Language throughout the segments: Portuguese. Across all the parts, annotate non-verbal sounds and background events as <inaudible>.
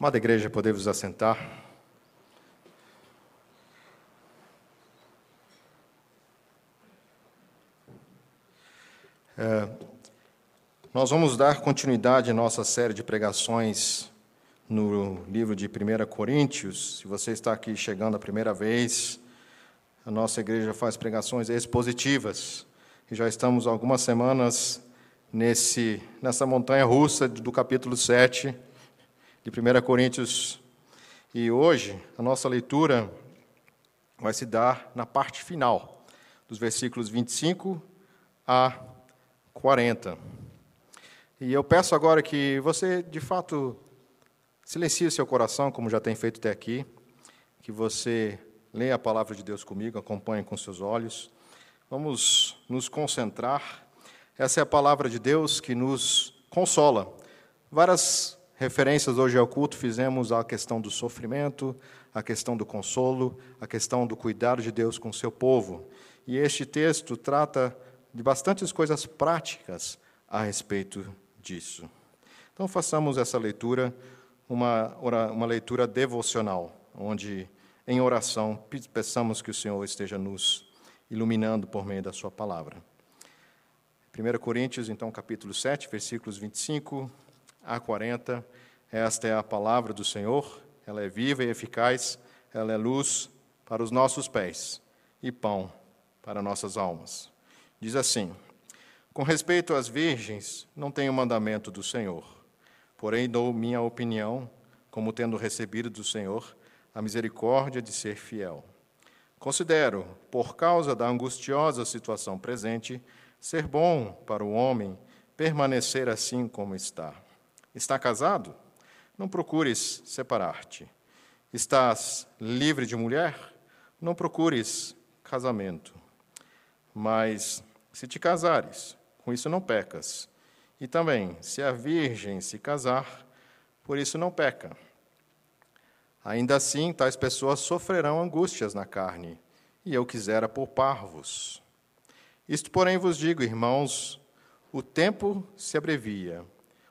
Amada igreja, podemos assentar. É, nós vamos dar continuidade à nossa série de pregações no livro de 1 Coríntios. Se você está aqui chegando a primeira vez, a nossa igreja faz pregações expositivas. E já estamos algumas semanas nesse, nessa montanha russa do capítulo 7 de 1 Coríntios. E hoje a nossa leitura vai se dar na parte final, dos versículos 25 a 40. E eu peço agora que você, de fato, silencie seu coração, como já tem feito até aqui, que você leia a palavra de Deus comigo, acompanhe com seus olhos. Vamos nos concentrar. Essa é a palavra de Deus que nos consola. Várias referências hoje ao culto, fizemos a questão do sofrimento, a questão do consolo, a questão do cuidado de Deus com o seu povo. E este texto trata de bastantes coisas práticas a respeito disso. Então, façamos essa leitura, uma, uma leitura devocional, onde, em oração, peçamos que o Senhor esteja nos iluminando por meio da Sua palavra. 1 Coríntios, então, capítulo 7, versículos 25 a 40. Esta é a palavra do Senhor, ela é viva e eficaz, ela é luz para os nossos pés e pão para nossas almas. Diz assim: Com respeito às virgens, não tenho mandamento do Senhor, porém dou minha opinião, como tendo recebido do Senhor a misericórdia de ser fiel. Considero, por causa da angustiosa situação presente, ser bom para o homem permanecer assim como está. Está casado? Não procures separar-te. Estás livre de mulher? Não procures casamento. Mas, se te casares, com isso não pecas. E também, se a virgem se casar, por isso não peca. Ainda assim, tais pessoas sofrerão angústias na carne, e eu quisera poupar-vos. Isto, porém, vos digo, irmãos, o tempo se abrevia.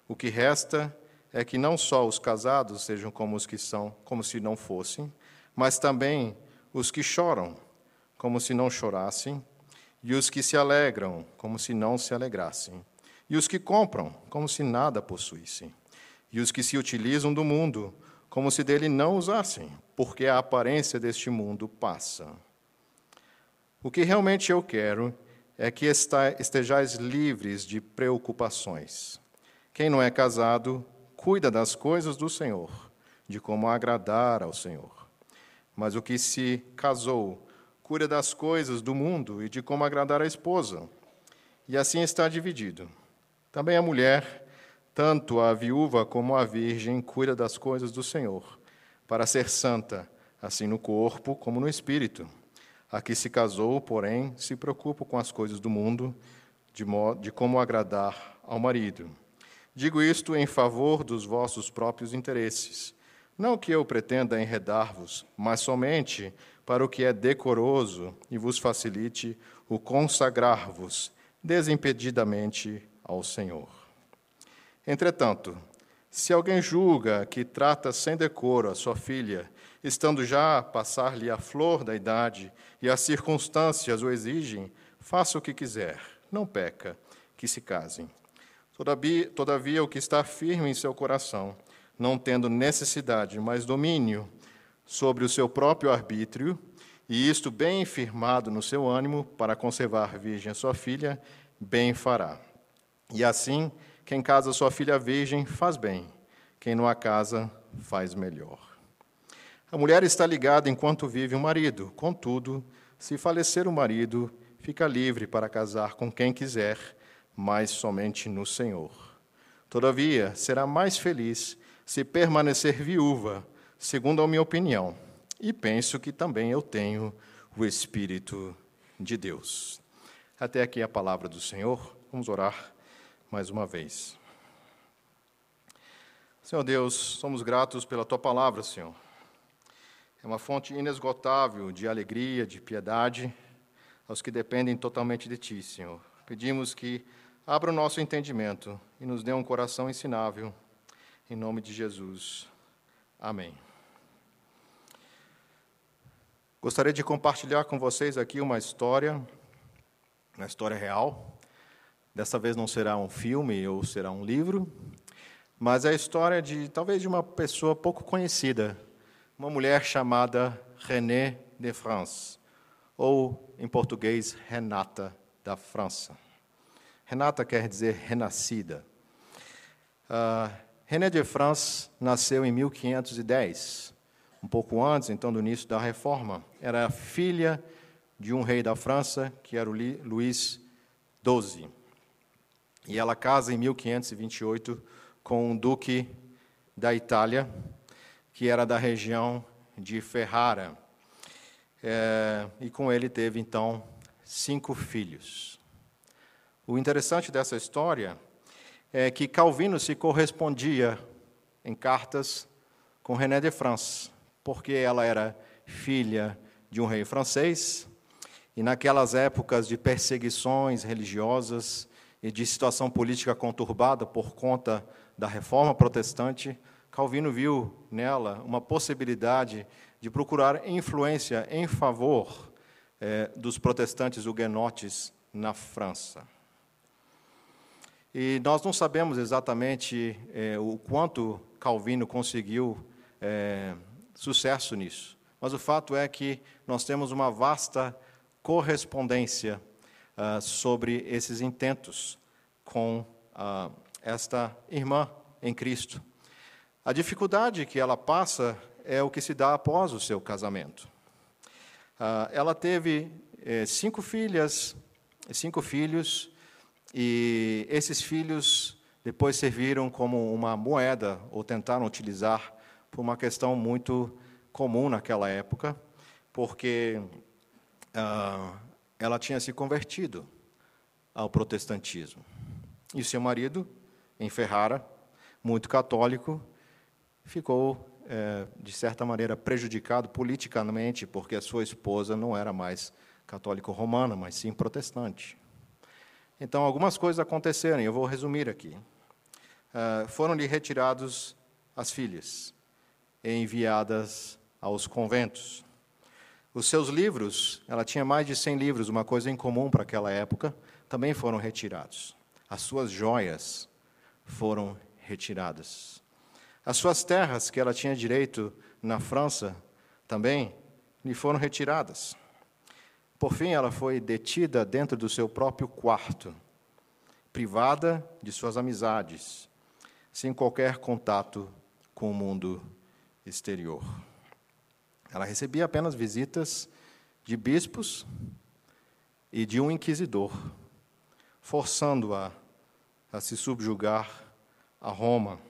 O que resta é que não só os casados sejam como os que são, como se não fossem, mas também os que choram, como se não chorassem, e os que se alegram, como se não se alegrassem, e os que compram, como se nada possuíssem, e os que se utilizam do mundo, como se dele não usassem, porque a aparência deste mundo passa. O que realmente eu quero é que estejais livres de preocupações. Quem não é casado, cuida das coisas do Senhor, de como agradar ao Senhor. Mas o que se casou, cuida das coisas do mundo e de como agradar a esposa. E assim está dividido. Também a mulher, tanto a viúva como a virgem, cuida das coisas do Senhor, para ser santa, assim no corpo como no espírito. A que se casou, porém, se preocupa com as coisas do mundo, de, modo, de como agradar ao marido. Digo isto em favor dos vossos próprios interesses. Não que eu pretenda enredar-vos, mas somente para o que é decoroso e vos facilite o consagrar-vos desimpedidamente ao Senhor. Entretanto, se alguém julga que trata sem decoro a sua filha, estando já a passar-lhe a flor da idade e as circunstâncias o exigem, faça o que quiser, não peca, que se casem. Todavia, todavia, o que está firme em seu coração, não tendo necessidade, mas domínio sobre o seu próprio arbítrio, e isto bem firmado no seu ânimo, para conservar virgem sua filha, bem fará. E assim, quem casa sua filha virgem faz bem, quem não a casa faz melhor. A mulher está ligada enquanto vive o marido, contudo, se falecer o marido, fica livre para casar com quem quiser mas somente no Senhor. Todavia, será mais feliz se permanecer viúva, segundo a minha opinião, e penso que também eu tenho o Espírito de Deus. Até aqui a palavra do Senhor. Vamos orar mais uma vez. Senhor Deus, somos gratos pela tua palavra, Senhor. É uma fonte inesgotável de alegria, de piedade aos que dependem totalmente de ti, Senhor. Pedimos que Abra o nosso entendimento e nos dê um coração ensinável. Em nome de Jesus. Amém. Gostaria de compartilhar com vocês aqui uma história, uma história real. Dessa vez não será um filme ou será um livro, mas é a história de talvez de uma pessoa pouco conhecida, uma mulher chamada René de France, ou em português Renata da França. Renata quer dizer renascida. Uh, René de France nasceu em 1510, um pouco antes, então, do início da Reforma. Era filha de um rei da França, que era o Luís XII. E ela casa em 1528 com um duque da Itália, que era da região de Ferrara. É, e com ele teve, então, cinco filhos. O interessante dessa história é que Calvino se correspondia em cartas com René de France, porque ela era filha de um rei francês, e naquelas épocas de perseguições religiosas e de situação política conturbada por conta da reforma protestante, Calvino viu nela uma possibilidade de procurar influência em favor eh, dos protestantes huguenotes na França. E nós não sabemos exatamente é, o quanto Calvino conseguiu é, sucesso nisso, mas o fato é que nós temos uma vasta correspondência ah, sobre esses intentos com ah, esta irmã em Cristo. A dificuldade que ela passa é o que se dá após o seu casamento. Ah, ela teve eh, cinco filhas, cinco filhos, e esses filhos depois serviram como uma moeda, ou tentaram utilizar, por uma questão muito comum naquela época, porque ah, ela tinha se convertido ao protestantismo. E seu marido, em Ferrara, muito católico, ficou, é, de certa maneira, prejudicado politicamente, porque a sua esposa não era mais católico romana, mas sim protestante. Então, algumas coisas aconteceram, eu vou resumir aqui. Uh, Foram-lhe retirados as filhas e enviadas aos conventos. Os seus livros, ela tinha mais de 100 livros, uma coisa em comum para aquela época, também foram retirados. As suas joias foram retiradas. As suas terras, que ela tinha direito na França, também lhe foram retiradas. Por fim, ela foi detida dentro do seu próprio quarto, privada de suas amizades, sem qualquer contato com o mundo exterior. Ela recebia apenas visitas de bispos e de um inquisidor, forçando-a a se subjugar a Roma.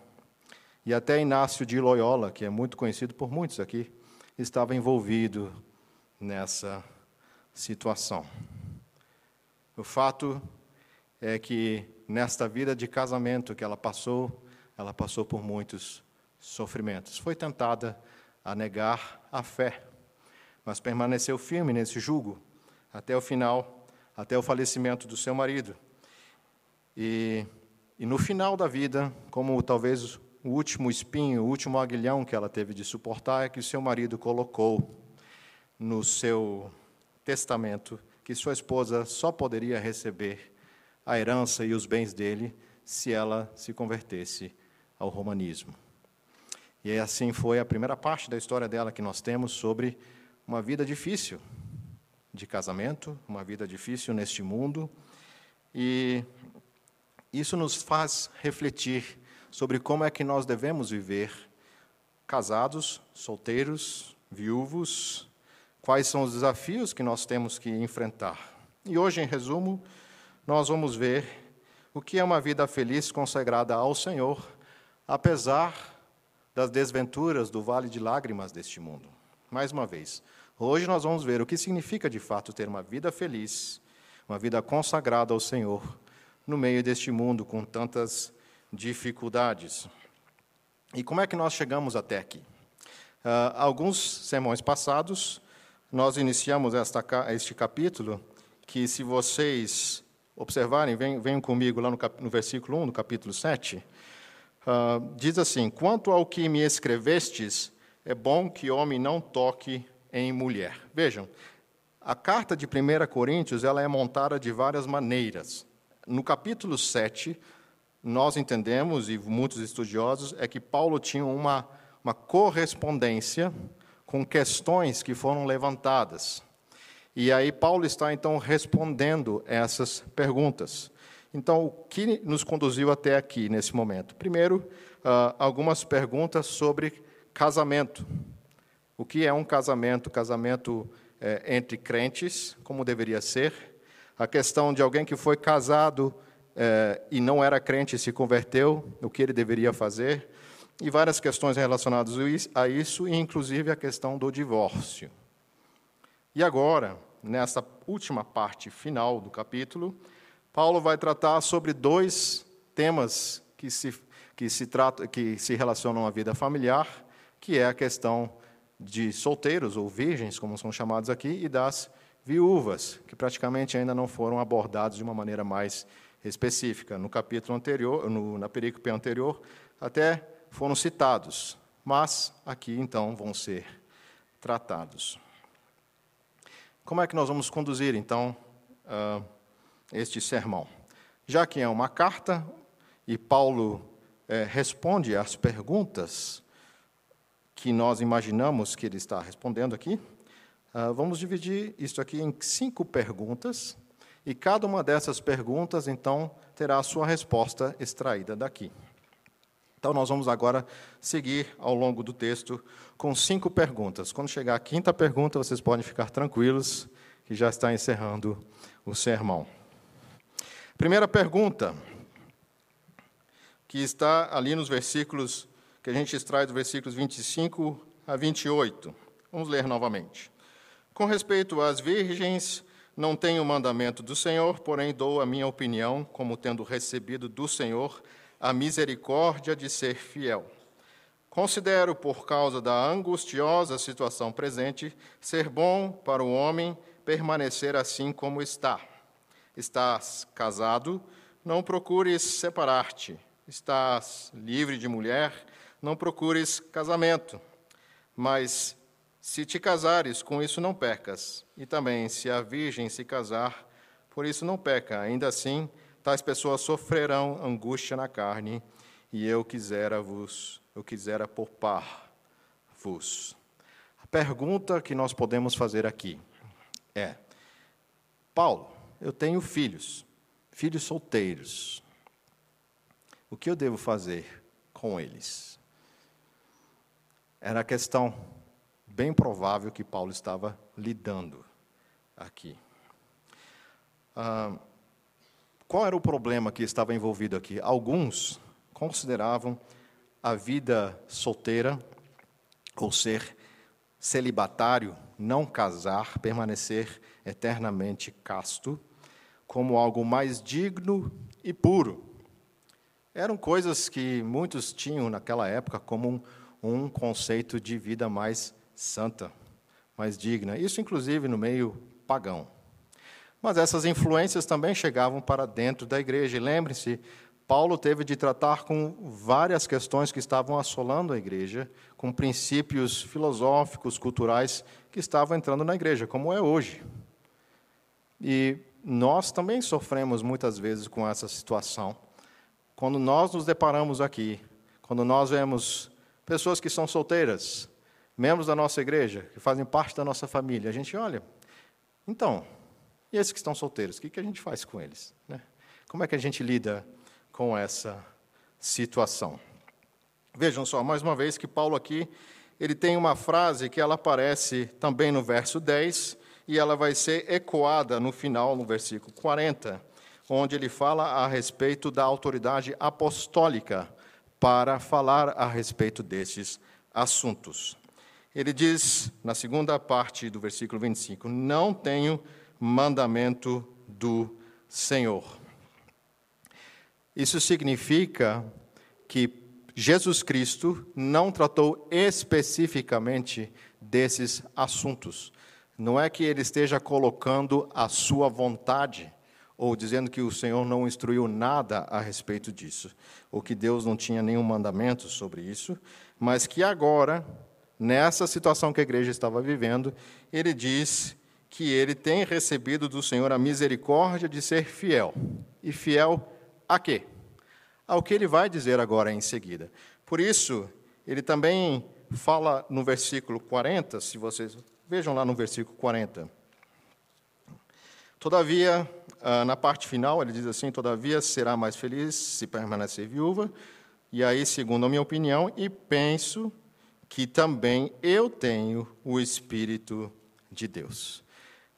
E até Inácio de Loyola, que é muito conhecido por muitos aqui, estava envolvido nessa situação. O fato é que nesta vida de casamento que ela passou, ela passou por muitos sofrimentos. Foi tentada a negar a fé, mas permaneceu firme nesse jugo até o final, até o falecimento do seu marido. E, e no final da vida, como talvez o último espinho, o último aguilhão que ela teve de suportar, é que o seu marido colocou no seu testamento que sua esposa só poderia receber a herança e os bens dele se ela se convertesse ao romanismo. E assim foi a primeira parte da história dela que nós temos sobre uma vida difícil de casamento, uma vida difícil neste mundo. E isso nos faz refletir sobre como é que nós devemos viver casados, solteiros, viúvos, quais são os desafios que nós temos que enfrentar. E hoje, em resumo, nós vamos ver o que é uma vida feliz consagrada ao Senhor, apesar das desventuras do vale de lágrimas deste mundo. Mais uma vez, hoje nós vamos ver o que significa de fato ter uma vida feliz, uma vida consagrada ao Senhor, no meio deste mundo com tantas dificuldades. E como é que nós chegamos até aqui? Uh, alguns sermões passados, nós iniciamos esta, este capítulo, que se vocês observarem, venham, venham comigo lá no, cap, no versículo 1 do capítulo 7, Uh, diz assim: Quanto ao que me escrevestes, é bom que homem não toque em mulher. Vejam, a carta de 1 Coríntios ela é montada de várias maneiras. No capítulo 7, nós entendemos, e muitos estudiosos, é que Paulo tinha uma, uma correspondência com questões que foram levantadas. E aí Paulo está então respondendo essas perguntas. Então, o que nos conduziu até aqui nesse momento? Primeiro, uh, algumas perguntas sobre casamento. O que é um casamento? Casamento é, entre crentes, como deveria ser. A questão de alguém que foi casado é, e não era crente e se converteu, o que ele deveria fazer. E várias questões relacionadas a isso, inclusive a questão do divórcio. E agora, nessa última parte final do capítulo, Paulo vai tratar sobre dois temas que se, que se, trata, que se relacionam à vida familiar, que é a questão de solteiros ou virgens, como são chamados aqui, e das viúvas, que praticamente ainda não foram abordados de uma maneira mais específica. No capítulo anterior, no, na perícope anterior, até foram citados, mas aqui então vão ser tratados. Como é que nós vamos conduzir então uh, este sermão? Já que é uma carta e Paulo eh, responde às perguntas que nós imaginamos que ele está respondendo aqui, uh, vamos dividir isso aqui em cinco perguntas, e cada uma dessas perguntas, então, terá a sua resposta extraída daqui. Então, nós vamos agora seguir ao longo do texto com cinco perguntas. Quando chegar a quinta pergunta, vocês podem ficar tranquilos, que já está encerrando o sermão. Primeira pergunta, que está ali nos versículos que a gente extrai dos versículos 25 a 28. Vamos ler novamente. Com respeito às virgens, não tenho o mandamento do Senhor, porém dou a minha opinião, como tendo recebido do Senhor a misericórdia de ser fiel. Considero, por causa da angustiosa situação presente, ser bom para o homem permanecer assim como está. Estás casado, não procures separar-te. Estás livre de mulher, não procures casamento, mas se te casares, com isso não pecas. E também, se a virgem se casar, por isso não peca. Ainda assim, tais pessoas sofrerão angústia na carne, e eu quisera vos, eu quisera poupar-vos. A pergunta que nós podemos fazer aqui é: Paulo, eu tenho filhos, filhos solteiros. O que eu devo fazer com eles? Era a questão bem provável que Paulo estava lidando aqui. Ah, qual era o problema que estava envolvido aqui? Alguns consideravam a vida solteira, ou ser celibatário, não casar, permanecer eternamente casto, como algo mais digno e puro. Eram coisas que muitos tinham naquela época como um um conceito de vida mais santa, mais digna. Isso, inclusive, no meio pagão. Mas essas influências também chegavam para dentro da igreja. E lembre-se, Paulo teve de tratar com várias questões que estavam assolando a igreja, com princípios filosóficos, culturais que estavam entrando na igreja, como é hoje. E nós também sofremos muitas vezes com essa situação. Quando nós nos deparamos aqui, quando nós vemos pessoas que são solteiras, membros da nossa igreja, que fazem parte da nossa família. A gente olha, então, e esses que estão solteiros, o que, que a gente faz com eles? Né? Como é que a gente lida com essa situação? Vejam só, mais uma vez, que Paulo aqui ele tem uma frase que ela aparece também no verso 10 e ela vai ser ecoada no final, no versículo 40, onde ele fala a respeito da autoridade apostólica para falar a respeito desses assuntos. Ele diz, na segunda parte do versículo 25: Não tenho mandamento do Senhor. Isso significa que Jesus Cristo não tratou especificamente desses assuntos. Não é que ele esteja colocando a sua vontade ou dizendo que o Senhor não instruiu nada a respeito disso, ou que Deus não tinha nenhum mandamento sobre isso, mas que agora, nessa situação que a igreja estava vivendo, ele diz que ele tem recebido do Senhor a misericórdia de ser fiel. E fiel a quê? Ao que ele vai dizer agora em seguida. Por isso, ele também fala no versículo 40, se vocês vejam lá no versículo 40. Todavia, ah, na parte final, ele diz assim: Todavia será mais feliz se permanecer viúva. E aí, segundo a minha opinião, e penso que também eu tenho o Espírito de Deus.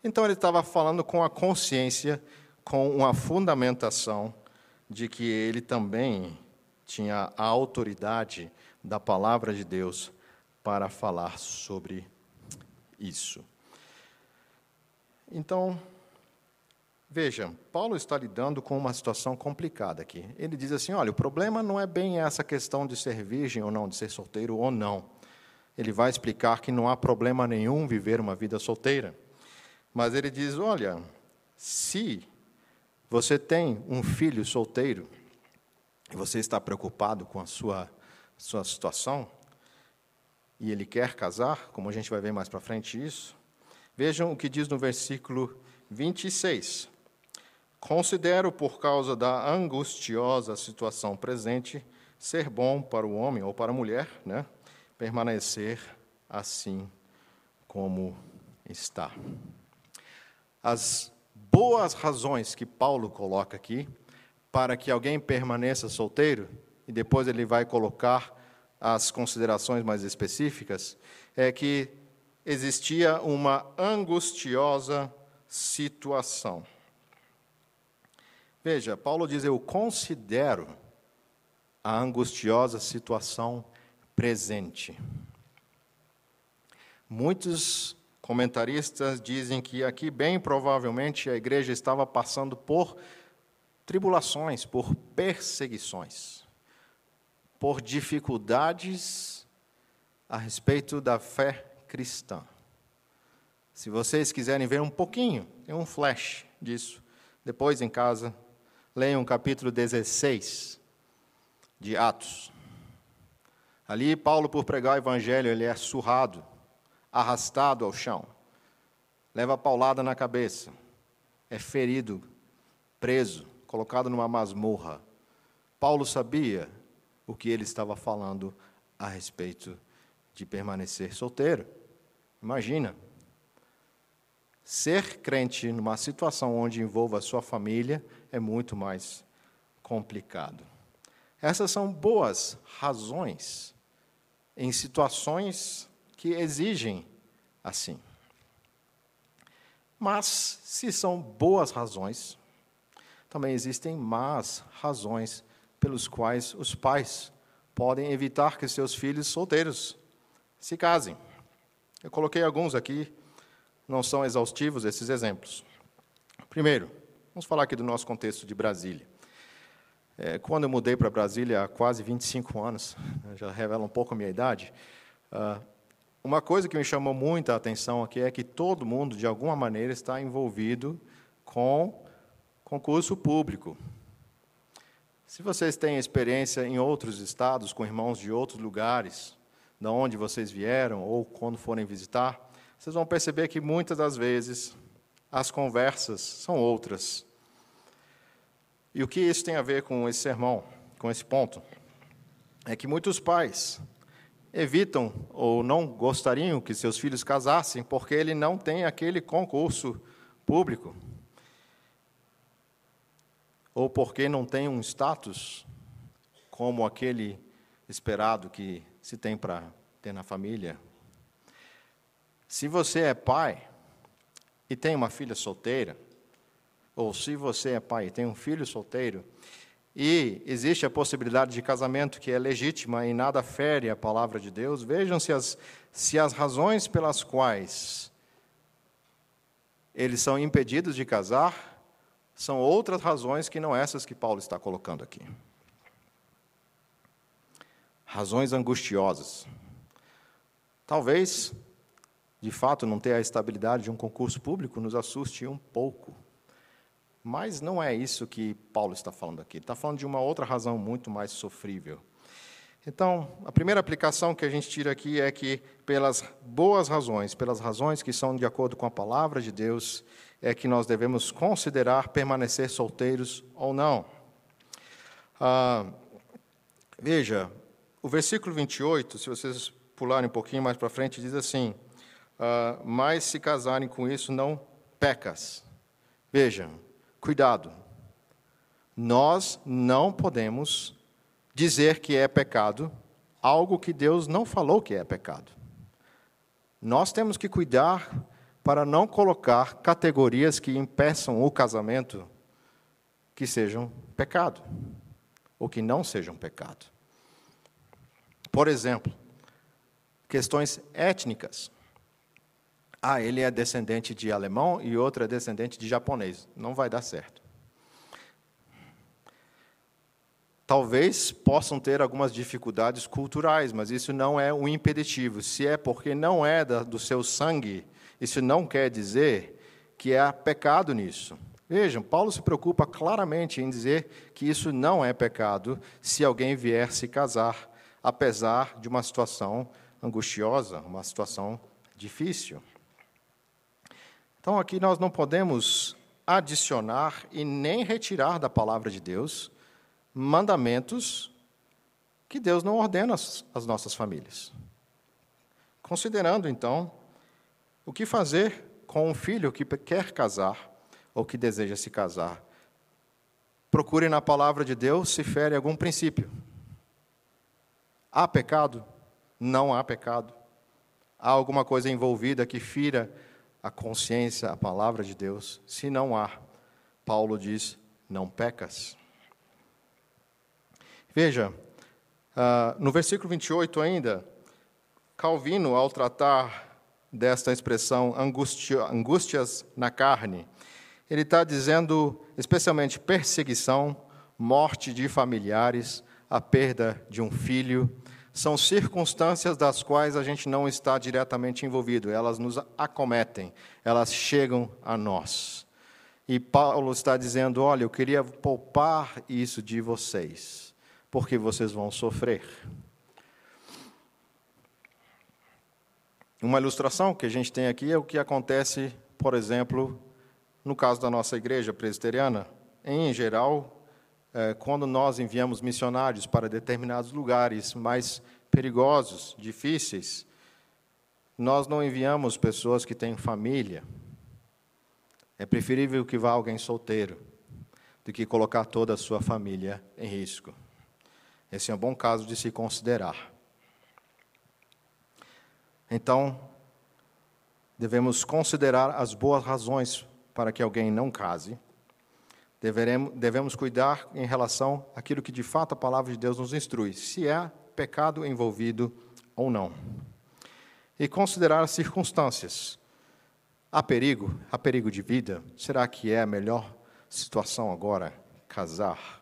Então, ele estava falando com a consciência, com uma fundamentação de que ele também tinha a autoridade da palavra de Deus para falar sobre isso. Então, veja, Paulo está lidando com uma situação complicada aqui. Ele diz assim: olha, o problema não é bem essa questão de ser virgem ou não, de ser solteiro ou não. Ele vai explicar que não há problema nenhum viver uma vida solteira. Mas ele diz: olha, se você tem um filho solteiro e você está preocupado com a sua, sua situação, e ele quer casar, como a gente vai ver mais para frente isso, vejam o que diz no versículo 26. Considero, por causa da angustiosa situação presente, ser bom para o homem ou para a mulher, né, permanecer assim como está. As boas razões que Paulo coloca aqui para que alguém permaneça solteiro, e depois ele vai colocar as considerações mais específicas, é que existia uma angustiosa situação. Veja, Paulo diz: Eu considero a angustiosa situação presente. Muitos comentaristas dizem que aqui, bem provavelmente, a igreja estava passando por tribulações, por perseguições por dificuldades a respeito da fé cristã. Se vocês quiserem ver um pouquinho, tem um flash disso. Depois em casa, leiam o capítulo 16 de Atos. Ali, Paulo, por pregar o evangelho, ele é surrado, arrastado ao chão, leva paulada na cabeça, é ferido, preso, colocado numa masmorra. Paulo sabia o que ele estava falando a respeito de permanecer solteiro. Imagina. Ser crente numa situação onde envolva a sua família é muito mais complicado. Essas são boas razões em situações que exigem assim. Mas, se são boas razões, também existem más razões pelos quais os pais podem evitar que seus filhos solteiros se casem. Eu coloquei alguns aqui, não são exaustivos esses exemplos. Primeiro, vamos falar aqui do nosso contexto de Brasília. É, quando eu mudei para Brasília há quase 25 anos, já revela um pouco a minha idade, uh, uma coisa que me chamou muita atenção aqui é que todo mundo, de alguma maneira, está envolvido com concurso público. Se vocês têm experiência em outros estados, com irmãos de outros lugares, de onde vocês vieram ou quando forem visitar, vocês vão perceber que muitas das vezes as conversas são outras. E o que isso tem a ver com esse sermão, com esse ponto? É que muitos pais evitam ou não gostariam que seus filhos casassem porque ele não tem aquele concurso público ou porque não tem um status como aquele esperado que se tem para ter na família. Se você é pai e tem uma filha solteira, ou se você é pai e tem um filho solteiro, e existe a possibilidade de casamento que é legítima e nada fere a palavra de Deus, vejam se as, se as razões pelas quais eles são impedidos de casar são outras razões que não essas que Paulo está colocando aqui. Razões angustiosas. Talvez, de fato, não ter a estabilidade de um concurso público nos assuste um pouco. Mas não é isso que Paulo está falando aqui. Está falando de uma outra razão muito mais sofrível. Então, a primeira aplicação que a gente tira aqui é que, pelas boas razões, pelas razões que são de acordo com a palavra de Deus, é que nós devemos considerar permanecer solteiros ou não. Ah, veja, o versículo 28, se vocês pularem um pouquinho mais para frente, diz assim: ah, Mas se casarem com isso, não pecas. Vejam, cuidado. Nós não podemos dizer que é pecado algo que Deus não falou que é pecado. Nós temos que cuidar para não colocar categorias que impeçam o casamento que sejam pecado ou que não sejam pecado. Por exemplo, questões étnicas. Ah, ele é descendente de alemão e outro é descendente de japonês. Não vai dar certo. talvez possam ter algumas dificuldades culturais, mas isso não é um impeditivo. Se é porque não é do seu sangue, isso não quer dizer que há pecado nisso. Vejam, Paulo se preocupa claramente em dizer que isso não é pecado se alguém vier se casar, apesar de uma situação angustiosa, uma situação difícil. Então, aqui nós não podemos adicionar e nem retirar da palavra de Deus mandamentos que Deus não ordena às, nossas famílias. Considerando, então, o que fazer com um filho que quer casar ou que deseja se casar. Procure na palavra de Deus se fere algum princípio. Há pecado? Não há pecado. Há alguma coisa envolvida que fira a consciência, a palavra de Deus? Se não há, Paulo diz: não pecas. Veja, uh, no versículo 28 ainda, Calvino, ao tratar desta expressão angústias na carne, ele está dizendo especialmente perseguição, morte de familiares, a perda de um filho, são circunstâncias das quais a gente não está diretamente envolvido, elas nos acometem, elas chegam a nós. E Paulo está dizendo: olha, eu queria poupar isso de vocês porque vocês vão sofrer. Uma ilustração que a gente tem aqui é o que acontece, por exemplo, no caso da nossa igreja presbiteriana. Em geral, quando nós enviamos missionários para determinados lugares mais perigosos, difíceis, nós não enviamos pessoas que têm família. É preferível que vá alguém solteiro do que colocar toda a sua família em risco. Esse é um bom caso de se considerar. Então, devemos considerar as boas razões para que alguém não case. Deveremos, devemos cuidar em relação àquilo que de fato a palavra de Deus nos instrui, se é pecado envolvido ou não. E considerar as circunstâncias. Há perigo? Há perigo de vida? Será que é a melhor situação agora casar?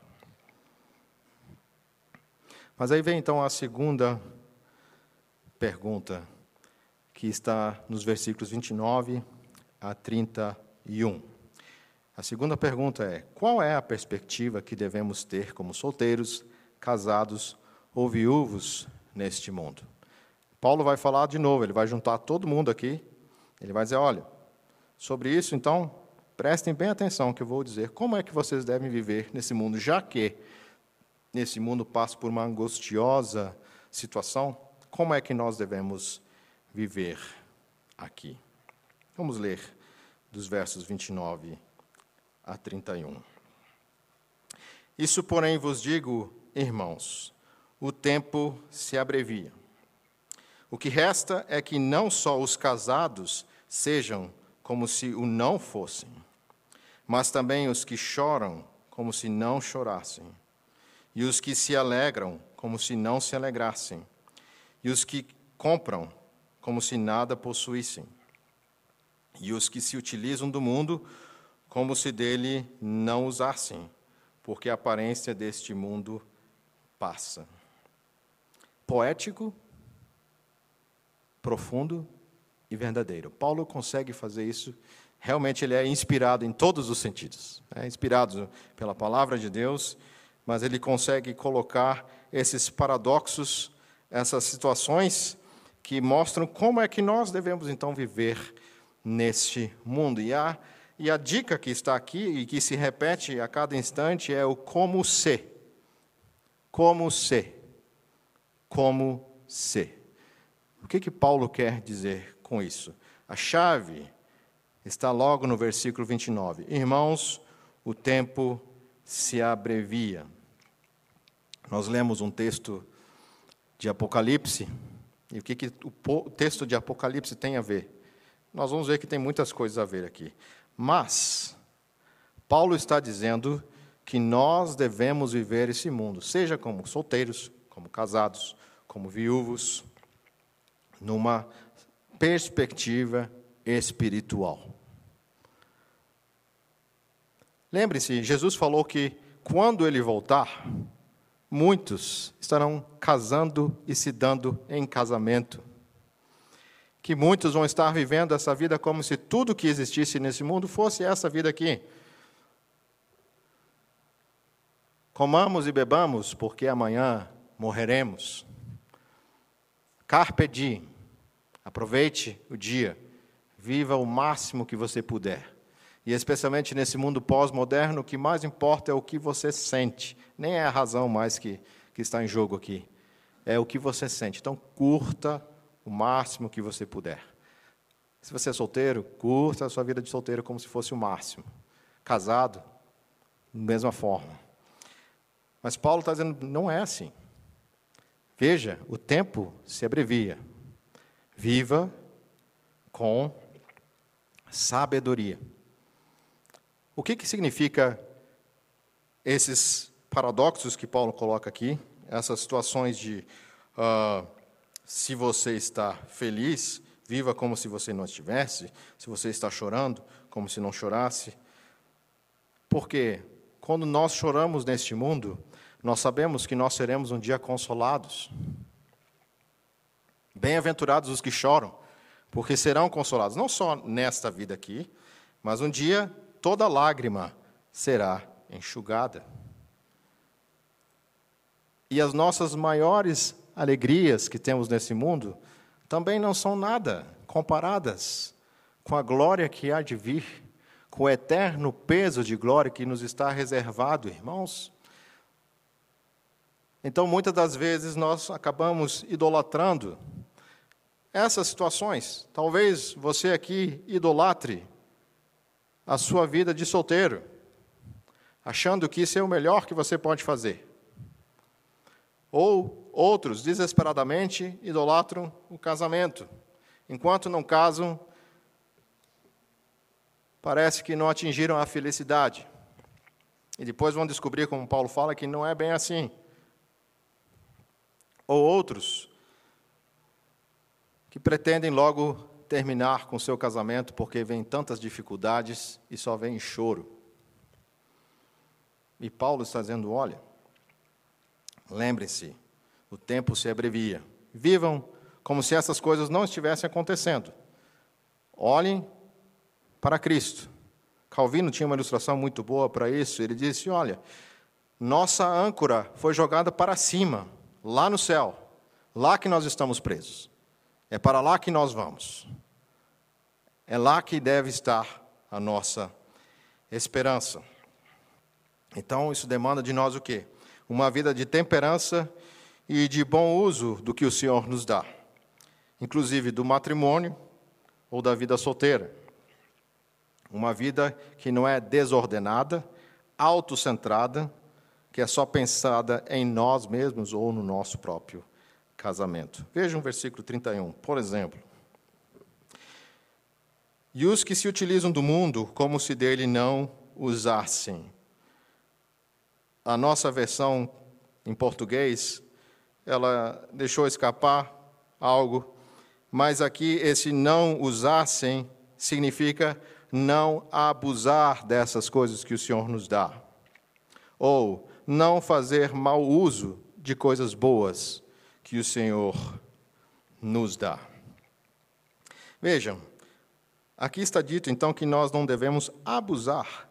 Mas aí vem então a segunda pergunta, que está nos versículos 29 a 31. A segunda pergunta é: qual é a perspectiva que devemos ter como solteiros, casados ou viúvos neste mundo? Paulo vai falar de novo, ele vai juntar todo mundo aqui, ele vai dizer: olha, sobre isso, então, prestem bem atenção que eu vou dizer como é que vocês devem viver nesse mundo, já que nesse mundo passa por uma angustiosa situação, como é que nós devemos viver aqui? Vamos ler dos versos 29 a 31. Isso, porém, vos digo, irmãos, o tempo se abrevia. O que resta é que não só os casados sejam como se o não fossem, mas também os que choram como se não chorassem e os que se alegram como se não se alegrassem, e os que compram como se nada possuíssem, e os que se utilizam do mundo como se dele não usassem, porque a aparência deste mundo passa. Poético, profundo, e verdadeiro. Paulo consegue fazer isso. Realmente ele é inspirado em todos os sentidos. É inspirado pela palavra de Deus, mas ele consegue colocar esses paradoxos, essas situações que mostram como é que nós devemos então viver neste mundo. E a, e a dica que está aqui e que se repete a cada instante é o como ser. Como ser. Como ser. O que, que Paulo quer dizer com isso? A chave está logo no versículo 29. Irmãos, o tempo se abrevia. Nós lemos um texto de Apocalipse, e o que, que o texto de Apocalipse tem a ver? Nós vamos ver que tem muitas coisas a ver aqui. Mas, Paulo está dizendo que nós devemos viver esse mundo, seja como solteiros, como casados, como viúvos, numa perspectiva espiritual. Lembre-se, Jesus falou que quando ele voltar, muitos estarão casando e se dando em casamento. Que muitos vão estar vivendo essa vida como se tudo que existisse nesse mundo fosse essa vida aqui. Comamos e bebamos, porque amanhã morreremos. Carpe diem. Aproveite o dia. Viva o máximo que você puder. E especialmente nesse mundo pós-moderno, o que mais importa é o que você sente. Nem é a razão mais que, que está em jogo aqui. É o que você sente. Então, curta o máximo que você puder. Se você é solteiro, curta a sua vida de solteiro como se fosse o máximo. Casado, mesma forma. Mas Paulo está dizendo, não é assim. Veja, o tempo se abrevia. Viva com sabedoria. O que, que significa esses paradoxos que Paulo coloca aqui? Essas situações de uh, se você está feliz, viva como se você não estivesse, se você está chorando, como se não chorasse. Porque quando nós choramos neste mundo, nós sabemos que nós seremos um dia consolados. Bem-aventurados os que choram, porque serão consolados, não só nesta vida aqui, mas um dia toda lágrima será enxugada. E as nossas maiores alegrias que temos nesse mundo também não são nada comparadas com a glória que há de vir, com o eterno peso de glória que nos está reservado, irmãos. Então, muitas das vezes, nós acabamos idolatrando essas situações. Talvez você aqui idolatre a sua vida de solteiro, achando que isso é o melhor que você pode fazer. Ou outros, desesperadamente, idolatram o casamento. Enquanto não casam, parece que não atingiram a felicidade. E depois vão descobrir, como Paulo fala, que não é bem assim ou outros que pretendem logo terminar com seu casamento porque vem tantas dificuldades e só vem choro. E Paulo está dizendo: olha, lembrem-se, o tempo se abrevia. Vivam como se essas coisas não estivessem acontecendo. Olhem para Cristo. Calvino tinha uma ilustração muito boa para isso. Ele disse: Olha, nossa âncora foi jogada para cima, lá no céu, lá que nós estamos presos. É para lá que nós vamos. É lá que deve estar a nossa esperança. Então, isso demanda de nós o quê? Uma vida de temperança e de bom uso do que o Senhor nos dá, inclusive do matrimônio ou da vida solteira. Uma vida que não é desordenada, autocentrada, que é só pensada em nós mesmos ou no nosso próprio casamento. Veja um versículo 31, por exemplo. E os que se utilizam do mundo como se dele não usassem. A nossa versão em português, ela deixou escapar algo, mas aqui esse não usassem significa não abusar dessas coisas que o Senhor nos dá. Ou não fazer mau uso de coisas boas que o Senhor nos dá. Vejam, aqui está dito então que nós não devemos abusar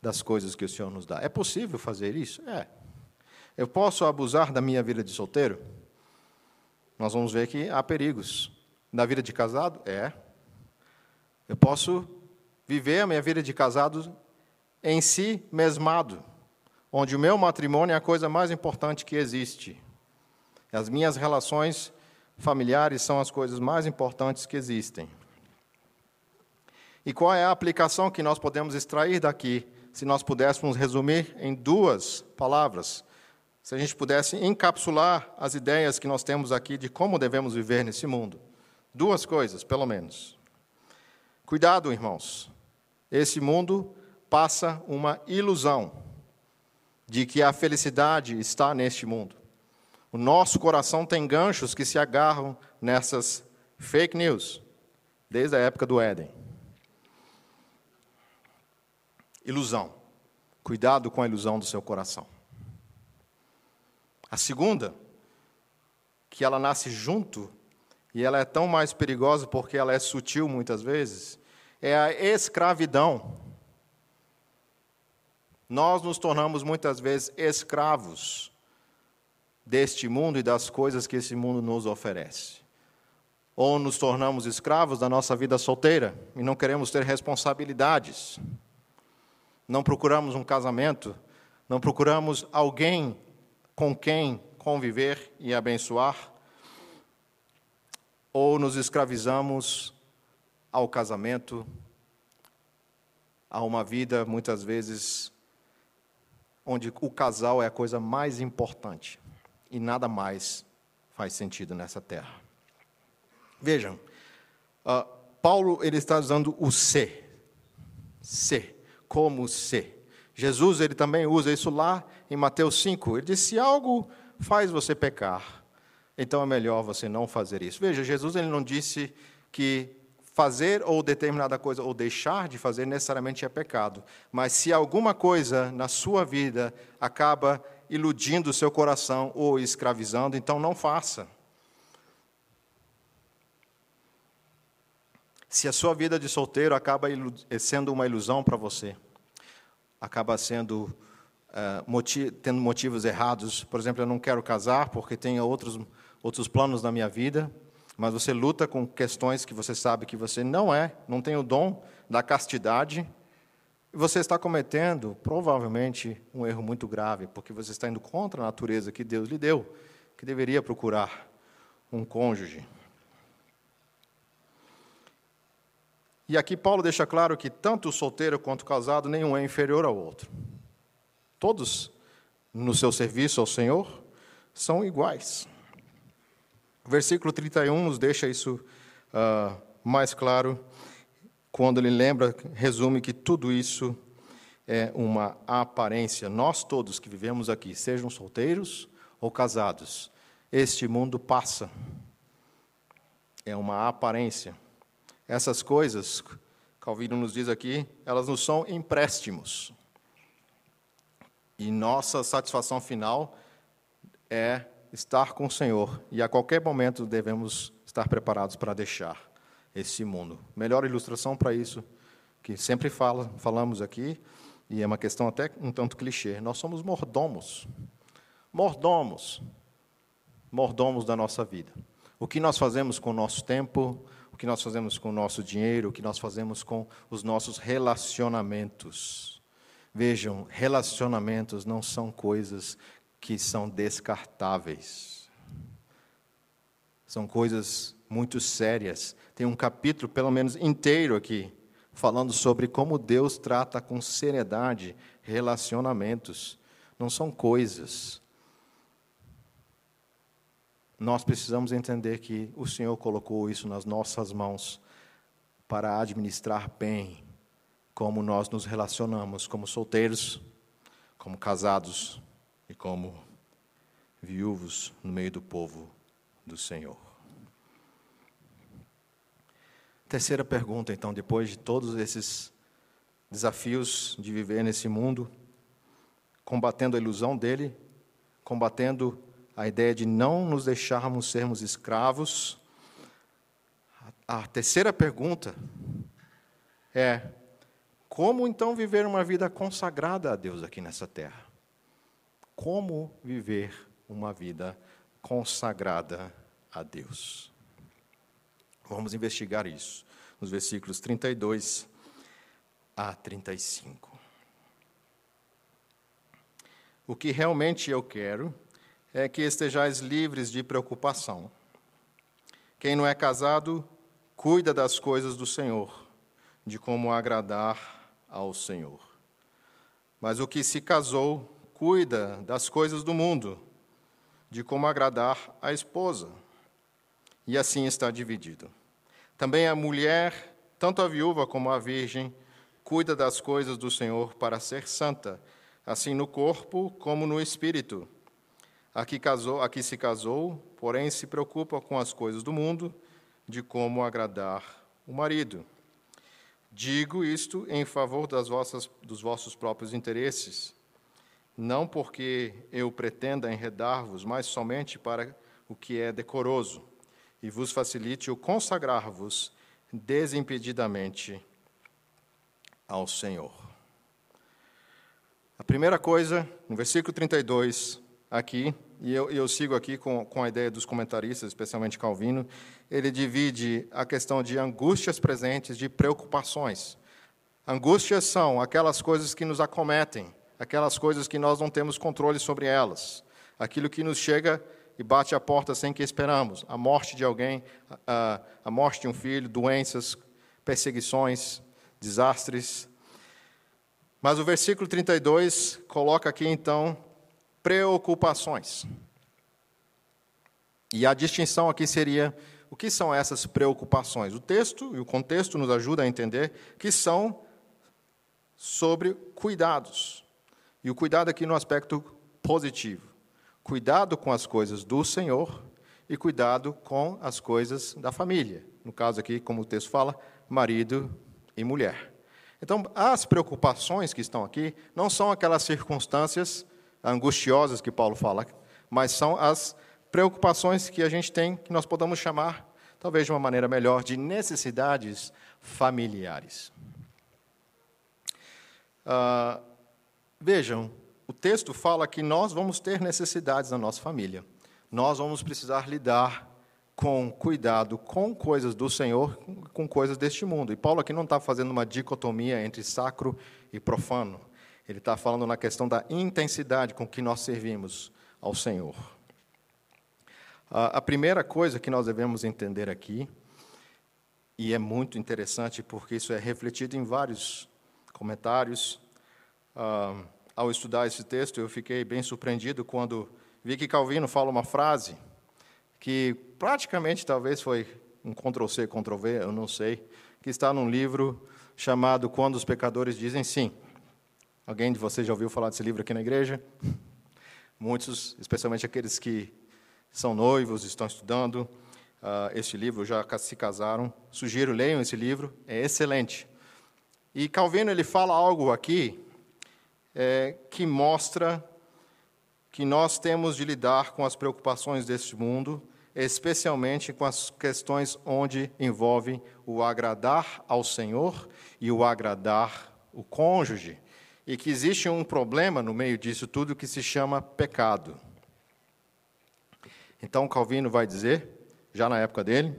das coisas que o Senhor nos dá. É possível fazer isso? É. Eu posso abusar da minha vida de solteiro? Nós vamos ver que há perigos. Na vida de casado? É. Eu posso viver a minha vida de casado em si mesmado, onde o meu matrimônio é a coisa mais importante que existe. As minhas relações familiares são as coisas mais importantes que existem. E qual é a aplicação que nós podemos extrair daqui, se nós pudéssemos resumir em duas palavras? Se a gente pudesse encapsular as ideias que nós temos aqui de como devemos viver nesse mundo. Duas coisas, pelo menos. Cuidado, irmãos. Esse mundo passa uma ilusão de que a felicidade está neste mundo. O nosso coração tem ganchos que se agarram nessas fake news, desde a época do Éden. Ilusão. Cuidado com a ilusão do seu coração. A segunda, que ela nasce junto, e ela é tão mais perigosa porque ela é sutil muitas vezes, é a escravidão. Nós nos tornamos muitas vezes escravos deste mundo e das coisas que esse mundo nos oferece. Ou nos tornamos escravos da nossa vida solteira e não queremos ter responsabilidades. Não procuramos um casamento, não procuramos alguém com quem conviver e abençoar. Ou nos escravizamos ao casamento, a uma vida muitas vezes onde o casal é a coisa mais importante e nada mais faz sentido nessa terra. Vejam, uh, Paulo ele está usando o ser, ser, como ser. Jesus ele também usa isso lá em Mateus 5. Ele diz: se algo faz você pecar, então é melhor você não fazer isso. Veja, Jesus ele não disse que fazer ou determinada coisa ou deixar de fazer necessariamente é pecado. Mas se alguma coisa na sua vida acaba iludindo o seu coração ou escravizando, então não faça. Se a sua vida de solteiro acaba sendo uma ilusão para você, acaba sendo eh, motiv tendo motivos errados, por exemplo, eu não quero casar porque tenho outros outros planos na minha vida, mas você luta com questões que você sabe que você não é, não tem o dom da castidade, você está cometendo, provavelmente, um erro muito grave, porque você está indo contra a natureza que Deus lhe deu, que deveria procurar um cônjuge. E aqui Paulo deixa claro que tanto o solteiro quanto o casado, nenhum é inferior ao outro. Todos, no seu serviço ao Senhor, são iguais. O versículo 31 nos deixa isso uh, mais claro quando ele lembra, resume que tudo isso é uma aparência. Nós todos que vivemos aqui, sejam solteiros ou casados, este mundo passa. É uma aparência. Essas coisas, Calvino nos diz aqui, elas nos são empréstimos. E nossa satisfação final é estar com o Senhor. E a qualquer momento devemos estar preparados para deixar esse mundo. Melhor ilustração para isso, que sempre fala, falamos aqui, e é uma questão até um tanto clichê. Nós somos mordomos. Mordomos. Mordomos da nossa vida. O que nós fazemos com o nosso tempo, que nós fazemos com o nosso dinheiro, o que nós fazemos com os nossos relacionamentos. Vejam, relacionamentos não são coisas que são descartáveis. São coisas muito sérias. Tem um capítulo, pelo menos inteiro aqui, falando sobre como Deus trata com seriedade relacionamentos. Não são coisas. Nós precisamos entender que o Senhor colocou isso nas nossas mãos para administrar bem como nós nos relacionamos como solteiros, como casados e como viúvos no meio do povo do Senhor. Terceira pergunta, então, depois de todos esses desafios de viver nesse mundo, combatendo a ilusão dele, combatendo a ideia de não nos deixarmos sermos escravos, a terceira pergunta é: como então viver uma vida consagrada a Deus aqui nessa terra? Como viver uma vida consagrada a Deus? Vamos investigar isso nos versículos 32 a 35. O que realmente eu quero é que estejais livres de preocupação. Quem não é casado, cuida das coisas do Senhor, de como agradar ao Senhor. Mas o que se casou, cuida das coisas do mundo, de como agradar a esposa. E assim está dividido. Também a mulher, tanto a viúva como a virgem, cuida das coisas do Senhor para ser santa assim no corpo como no espírito. Aqui casou, aqui se casou, porém se preocupa com as coisas do mundo, de como agradar o marido. Digo isto em favor das vossas, dos vossos próprios interesses, não porque eu pretenda enredar-vos, mas somente para o que é decoroso, e vos facilite o consagrar-vos desimpedidamente ao Senhor. A primeira coisa, no versículo 32, aqui, e eu, eu sigo aqui com, com a ideia dos comentaristas, especialmente Calvino, ele divide a questão de angústias presentes de preocupações. Angústias são aquelas coisas que nos acometem, aquelas coisas que nós não temos controle sobre elas, aquilo que nos chega e bate a porta sem que esperamos, a morte de alguém, a, a morte de um filho, doenças, perseguições, desastres, mas o versículo 32 coloca aqui então preocupações. E a distinção aqui seria o que são essas preocupações? O texto e o contexto nos ajuda a entender que são sobre cuidados. E o cuidado aqui no aspecto positivo. Cuidado com as coisas do Senhor e cuidado com as coisas da família. No caso aqui, como o texto fala, marido e mulher. Então, as preocupações que estão aqui não são aquelas circunstâncias angustiosas que Paulo fala, mas são as preocupações que a gente tem, que nós podemos chamar, talvez de uma maneira melhor, de necessidades familiares. Uh, vejam, o texto fala que nós vamos ter necessidades na nossa família. Nós vamos precisar lidar com cuidado com coisas do Senhor, com coisas deste mundo. E Paulo aqui não está fazendo uma dicotomia entre sacro e profano. Ele está falando na questão da intensidade com que nós servimos ao Senhor. A primeira coisa que nós devemos entender aqui, e é muito interessante porque isso é refletido em vários comentários, ao estudar esse texto, eu fiquei bem surpreendido quando vi que Calvino fala uma frase que praticamente talvez foi um Ctrl-C, Ctrl-V, eu não sei, que está num livro chamado Quando os Pecadores Dizem Sim. Alguém de vocês já ouviu falar desse livro aqui na igreja? Muitos, especialmente aqueles que são noivos, estão estudando uh, este livro, já se casaram. Sugiro, leiam esse livro, é excelente. E Calvino ele fala algo aqui é, que mostra que nós temos de lidar com as preocupações deste mundo, especialmente com as questões onde envolvem o agradar ao Senhor e o agradar o cônjuge, e que existe um problema no meio disso tudo que se chama pecado. Então Calvino vai dizer, já na época dele,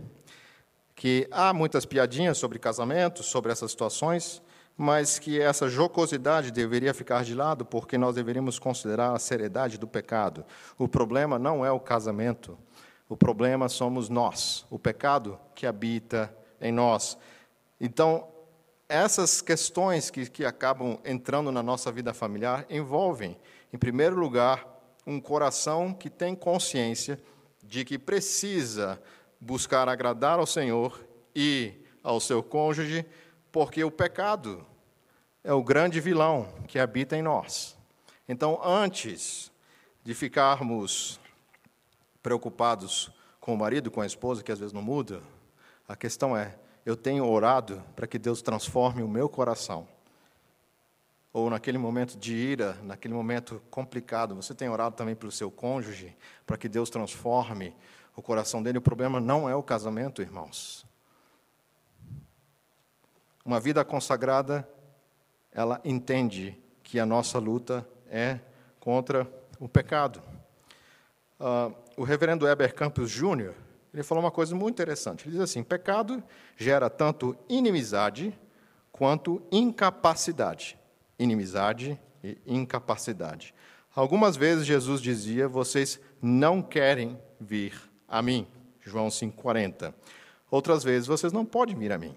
que há muitas piadinhas sobre casamento, sobre essas situações, mas que essa jocosidade deveria ficar de lado, porque nós deveríamos considerar a seriedade do pecado. O problema não é o casamento, o problema somos nós, o pecado que habita em nós. Então, essas questões que, que acabam entrando na nossa vida familiar envolvem, em primeiro lugar, um coração que tem consciência de que precisa buscar agradar ao Senhor e ao seu cônjuge, porque o pecado é o grande vilão que habita em nós. Então, antes de ficarmos preocupados com o marido, com a esposa, que às vezes não muda, a questão é: eu tenho orado para que Deus transforme o meu coração. Ou naquele momento de ira, naquele momento complicado, você tem orado também pelo seu cônjuge, para que Deus transforme o coração dele. O problema não é o casamento, irmãos. Uma vida consagrada, ela entende que a nossa luta é contra o pecado. Uh, o reverendo Heber Campos Júnior, ele falou uma coisa muito interessante. Ele diz assim: pecado gera tanto inimizade quanto incapacidade. Inimizade e incapacidade. Algumas vezes Jesus dizia: vocês não querem vir a mim. João 5,40. Outras vezes, vocês não podem vir a mim.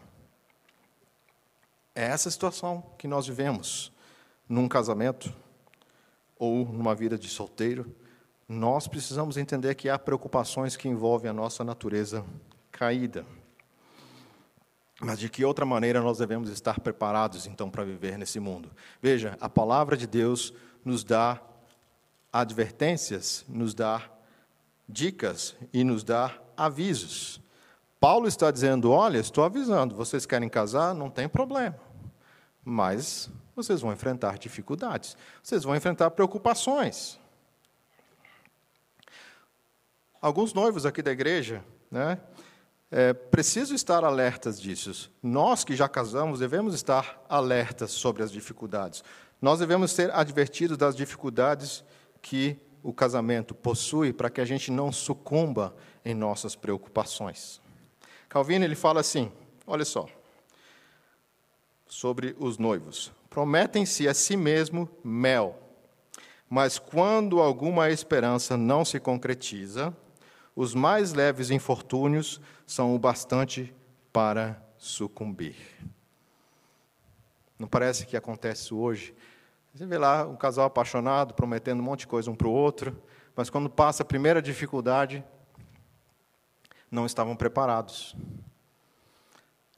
É essa situação que nós vivemos num casamento ou numa vida de solteiro. Nós precisamos entender que há preocupações que envolvem a nossa natureza caída. Mas de que outra maneira nós devemos estar preparados, então, para viver nesse mundo? Veja, a palavra de Deus nos dá advertências, nos dá dicas e nos dá avisos. Paulo está dizendo: olha, estou avisando, vocês querem casar? Não tem problema. Mas vocês vão enfrentar dificuldades, vocês vão enfrentar preocupações. Alguns noivos aqui da igreja, né, é, precisam estar alertas disso. Nós que já casamos devemos estar alertas sobre as dificuldades. Nós devemos ser advertidos das dificuldades que o casamento possui para que a gente não sucumba em nossas preocupações. Calvino ele fala assim: olha só, sobre os noivos. Prometem-se a si mesmo mel, mas quando alguma esperança não se concretiza, os mais leves infortúnios são o bastante para sucumbir. Não parece que acontece hoje? Você vê lá um casal apaixonado, prometendo um monte de coisa um para o outro, mas quando passa a primeira dificuldade, não estavam preparados.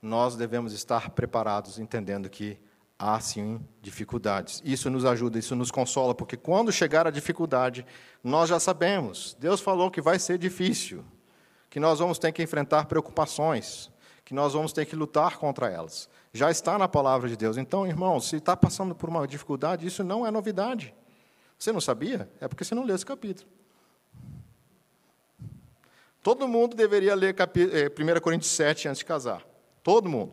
Nós devemos estar preparados, entendendo que há sim dificuldades. Isso nos ajuda, isso nos consola, porque quando chegar a dificuldade, nós já sabemos. Deus falou que vai ser difícil, que nós vamos ter que enfrentar preocupações, que nós vamos ter que lutar contra elas. Já está na palavra de Deus. Então, irmão, se está passando por uma dificuldade, isso não é novidade. Você não sabia? É porque você não leu esse capítulo. Todo mundo deveria ler 1 eh, Coríntios 7 antes de casar. Todo mundo.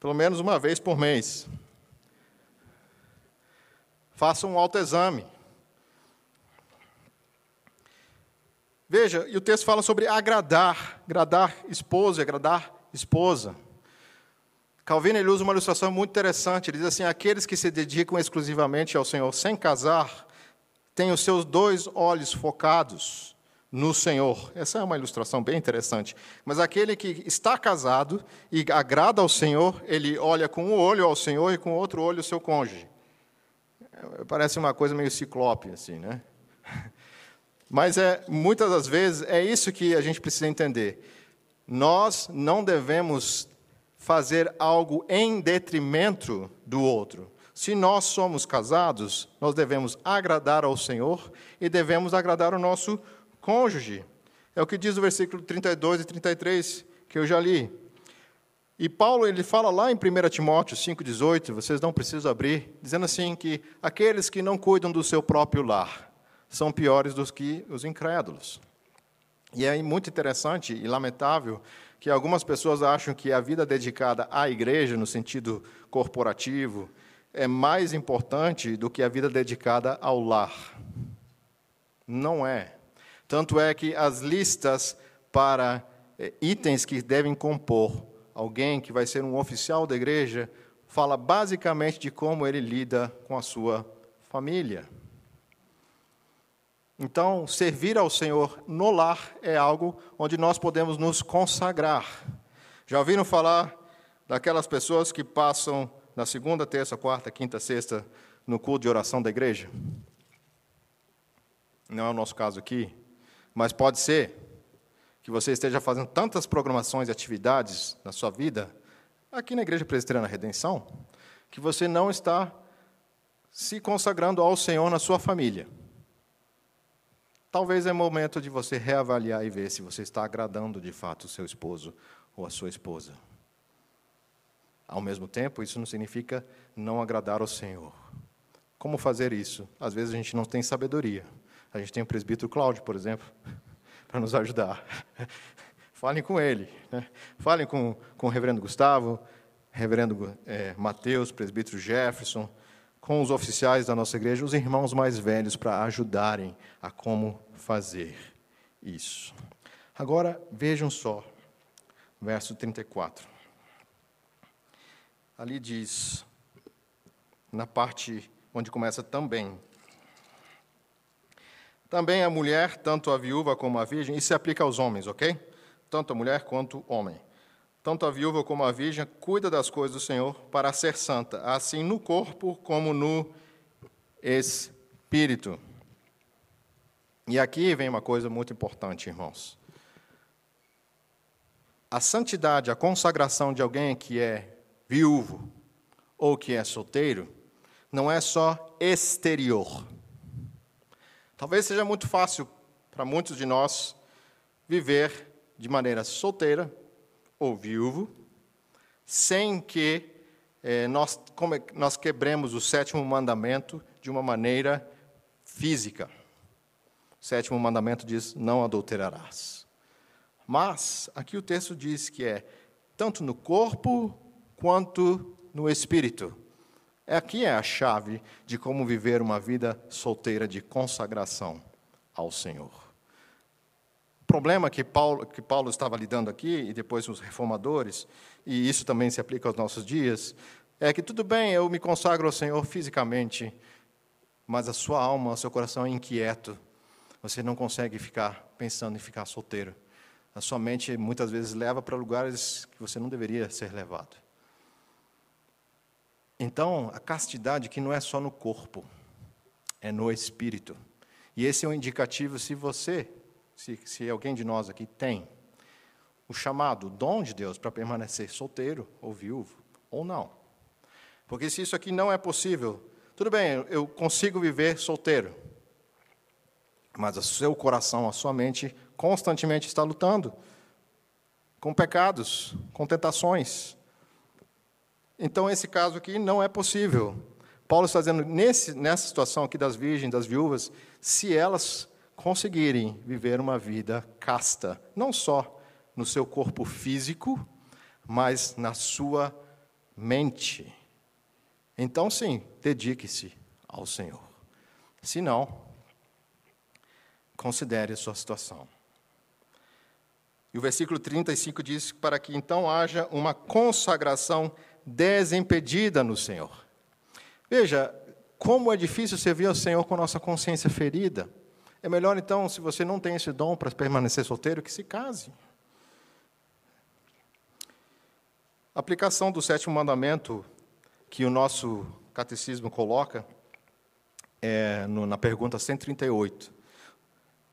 Pelo menos uma vez por mês. Faça um autoexame. Veja, e o texto fala sobre agradar, agradar esposo e agradar esposa. Calvino ele usa uma ilustração muito interessante. Ele diz assim: aqueles que se dedicam exclusivamente ao Senhor sem casar têm os seus dois olhos focados no Senhor. Essa é uma ilustração bem interessante. Mas aquele que está casado e agrada ao Senhor, ele olha com um olho ao Senhor e com outro olho o seu cônjuge. Parece uma coisa meio ciclope, assim, né? <laughs> Mas é, muitas das vezes é isso que a gente precisa entender. Nós não devemos fazer algo em detrimento do outro. Se nós somos casados, nós devemos agradar ao Senhor e devemos agradar o nosso cônjuge. É o que diz o versículo 32 e 33 que eu já li. E Paulo ele fala lá em 1 Timóteo 5,18, vocês não precisam abrir, dizendo assim que aqueles que não cuidam do seu próprio lar são piores do que os incrédulos. E é muito interessante e lamentável que algumas pessoas acham que a vida dedicada à igreja, no sentido corporativo, é mais importante do que a vida dedicada ao lar. Não é. Tanto é que as listas para eh, itens que devem compor alguém que vai ser um oficial da igreja fala basicamente de como ele lida com a sua família. Então, servir ao Senhor no lar é algo onde nós podemos nos consagrar. Já ouviram falar daquelas pessoas que passam na segunda, terça, quarta, quinta, sexta no culto de oração da igreja? Não é o nosso caso aqui, mas pode ser que você esteja fazendo tantas programações e atividades na sua vida, aqui na Igreja Presbiteriana Redenção, que você não está se consagrando ao Senhor na sua família. Talvez é momento de você reavaliar e ver se você está agradando de fato o seu esposo ou a sua esposa. Ao mesmo tempo, isso não significa não agradar ao Senhor. Como fazer isso? Às vezes a gente não tem sabedoria. A gente tem o presbítero Cláudio, por exemplo, para nos ajudar. Falem com ele. Né? Falem com, com o reverendo Gustavo. reverendo é, Mateus, presbítero Jefferson, com os oficiais da nossa igreja, os irmãos mais velhos, para ajudarem a como fazer isso. Agora, vejam só, verso 34. Ali diz, na parte onde começa também. Também a mulher, tanto a viúva como a virgem, isso se aplica aos homens, ok? Tanto a mulher quanto o homem. Tanto a viúva como a virgem cuida das coisas do Senhor para ser santa, assim no corpo como no espírito. E aqui vem uma coisa muito importante, irmãos. A santidade, a consagração de alguém que é viúvo ou que é solteiro, não é só exterior. Talvez seja muito fácil para muitos de nós viver de maneira solteira ou viúvo, sem que eh, nós, nós quebremos o sétimo mandamento de uma maneira física. O sétimo mandamento diz: não adulterarás. Mas aqui o texto diz que é tanto no corpo quanto no espírito. Aqui é a chave de como viver uma vida solteira de consagração ao Senhor. O problema que Paulo, que Paulo estava lidando aqui, e depois os reformadores, e isso também se aplica aos nossos dias, é que tudo bem, eu me consagro ao Senhor fisicamente, mas a sua alma, o seu coração é inquieto. Você não consegue ficar pensando em ficar solteiro. A sua mente muitas vezes leva para lugares que você não deveria ser levado. Então, a castidade que não é só no corpo, é no espírito. E esse é um indicativo se você, se, se alguém de nós aqui tem o chamado, dom de Deus para permanecer solteiro ou viúvo, ou não. Porque se isso aqui não é possível, tudo bem, eu consigo viver solteiro, mas o seu coração, a sua mente, constantemente está lutando com pecados, com tentações, então, esse caso aqui não é possível. Paulo está dizendo, nesse, nessa situação aqui das virgens, das viúvas, se elas conseguirem viver uma vida casta, não só no seu corpo físico, mas na sua mente. Então, sim, dedique-se ao Senhor. Se não, considere a sua situação. E o versículo 35 diz: para que então haja uma consagração desimpedida no Senhor. Veja, como é difícil servir ao Senhor com a nossa consciência ferida. É melhor, então, se você não tem esse dom para permanecer solteiro, que se case. A aplicação do sétimo mandamento que o nosso catecismo coloca é no, na pergunta 138.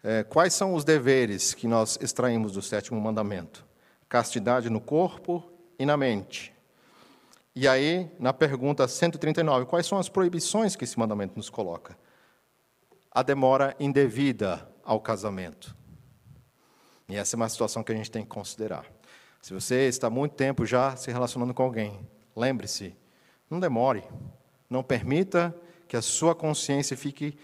É, quais são os deveres que nós extraímos do sétimo mandamento? Castidade no corpo e na mente, e aí, na pergunta 139, quais são as proibições que esse mandamento nos coloca? A demora indevida ao casamento. E essa é uma situação que a gente tem que considerar. Se você está muito tempo já se relacionando com alguém, lembre-se, não demore. Não permita que a sua consciência fique,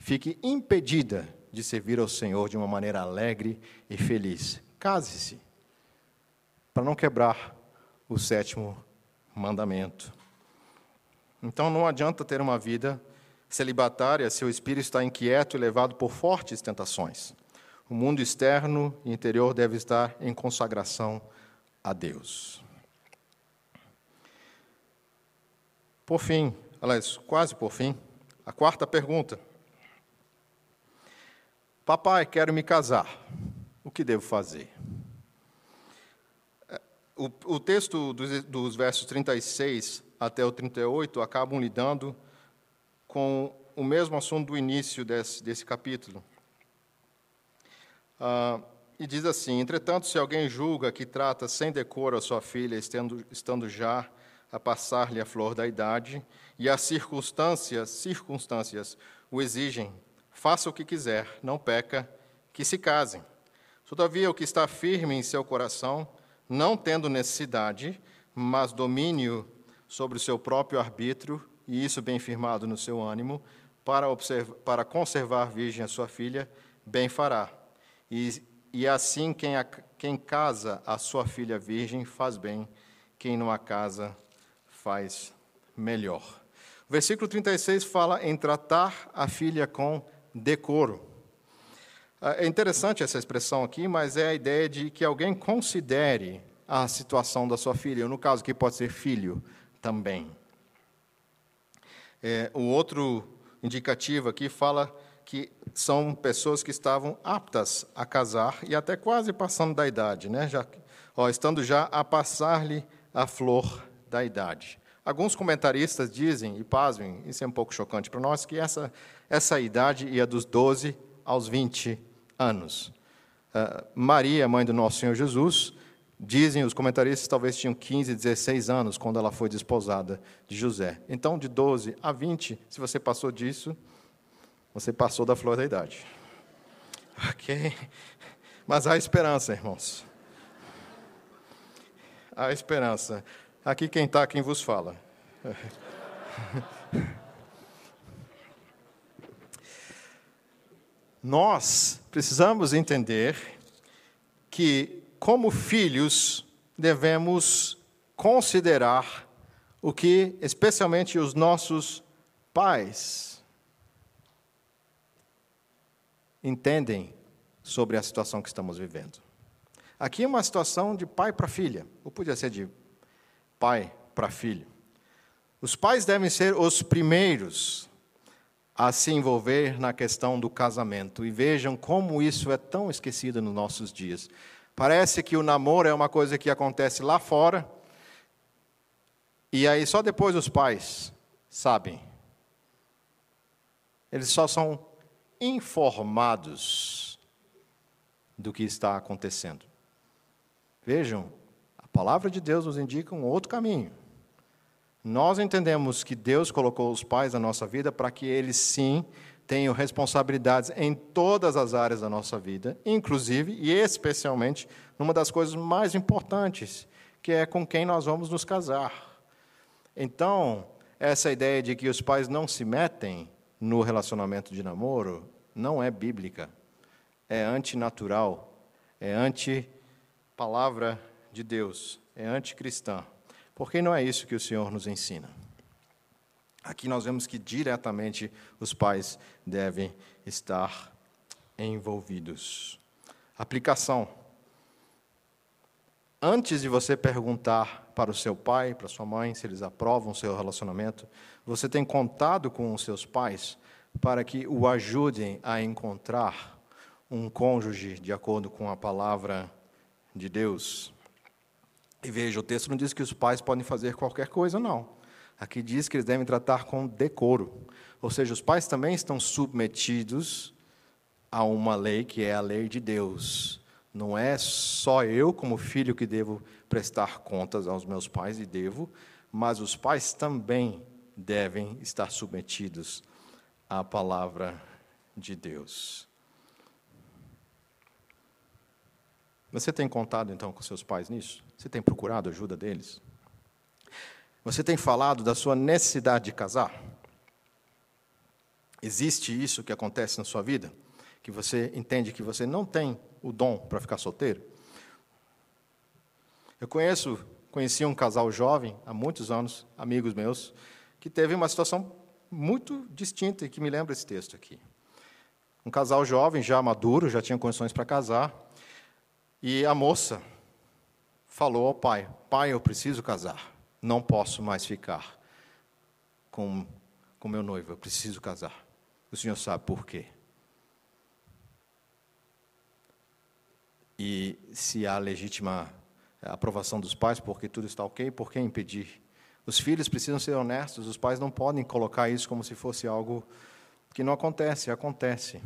fique impedida de servir ao Senhor de uma maneira alegre e feliz. Case-se, para não quebrar o sétimo mandamento. Então não adianta ter uma vida celibatária se o espírito está inquieto e levado por fortes tentações. O mundo externo e interior deve estar em consagração a Deus. Por fim, aliás, quase por fim, a quarta pergunta. Papai, quero me casar. O que devo fazer? O, o texto dos, dos versos 36 até o 38 acabam lidando com o mesmo assunto do início desse, desse capítulo. Ah, e diz assim: Entretanto, se alguém julga que trata sem decoro a sua filha, estando, estando já a passar-lhe a flor da idade, e as circunstâncias, circunstâncias o exigem, faça o que quiser, não peca, que se casem. Todavia, o que está firme em seu coração, não tendo necessidade, mas domínio sobre o seu próprio arbítrio, e isso bem firmado no seu ânimo, para, observar, para conservar virgem a sua filha, bem fará. E, e assim quem, a, quem casa a sua filha virgem faz bem, quem numa casa faz melhor. O versículo 36 fala em tratar a filha com decoro. Ah, é interessante essa expressão aqui, mas é a ideia de que alguém considere a situação da sua filha. No caso aqui pode ser filho também. É, o outro indicativo aqui fala que são pessoas que estavam aptas a casar e até quase passando da idade, né? já, ó, estando já a passar-lhe a flor da idade. Alguns comentaristas dizem, e pasmem, isso é um pouco chocante para nós, que essa, essa idade ia dos 12 aos 20 anos. Uh, Maria, mãe do nosso Senhor Jesus, dizem os comentaristas, talvez tinham 15, 16 anos quando ela foi desposada de José. Então, de 12 a 20, se você passou disso, você passou da flor da idade. Ok? Mas há esperança, irmãos. Há esperança. Aqui quem está, quem vos fala. <laughs> Nós precisamos entender que, como filhos, devemos considerar o que, especialmente os nossos pais, entendem sobre a situação que estamos vivendo. Aqui é uma situação de pai para filha, ou podia ser de pai para filho. Os pais devem ser os primeiros a se envolver na questão do casamento. E vejam como isso é tão esquecido nos nossos dias. Parece que o namoro é uma coisa que acontece lá fora, e aí só depois os pais sabem. Eles só são informados do que está acontecendo. Vejam, a palavra de Deus nos indica um outro caminho. Nós entendemos que Deus colocou os pais na nossa vida para que eles sim tenham responsabilidades em todas as áreas da nossa vida, inclusive e especialmente numa das coisas mais importantes, que é com quem nós vamos nos casar. Então, essa ideia de que os pais não se metem no relacionamento de namoro não é bíblica, é antinatural, é anti-palavra de Deus, é anticristã. Porque não é isso que o Senhor nos ensina. Aqui nós vemos que diretamente os pais devem estar envolvidos. Aplicação. Antes de você perguntar para o seu pai, para sua mãe, se eles aprovam o seu relacionamento, você tem contado com os seus pais para que o ajudem a encontrar um cônjuge de acordo com a palavra de Deus. E veja, o texto não diz que os pais podem fazer qualquer coisa, não. Aqui diz que eles devem tratar com decoro. Ou seja, os pais também estão submetidos a uma lei que é a lei de Deus. Não é só eu, como filho, que devo prestar contas aos meus pais, e devo, mas os pais também devem estar submetidos a palavra de Deus. Você tem contado então com seus pais nisso? Você tem procurado a ajuda deles? Você tem falado da sua necessidade de casar? Existe isso que acontece na sua vida? Que você entende que você não tem o dom para ficar solteiro? Eu conheço, conheci um casal jovem há muitos anos, amigos meus, que teve uma situação muito distinta e que me lembra esse texto aqui. Um casal jovem, já maduro, já tinha condições para casar, e a moça falou ao pai: Pai, eu preciso casar, não posso mais ficar com com meu noivo, eu preciso casar. O senhor sabe por quê? E se há legítima aprovação dos pais, porque tudo está ok, por que impedir? Os filhos precisam ser honestos, os pais não podem colocar isso como se fosse algo que não acontece, acontece.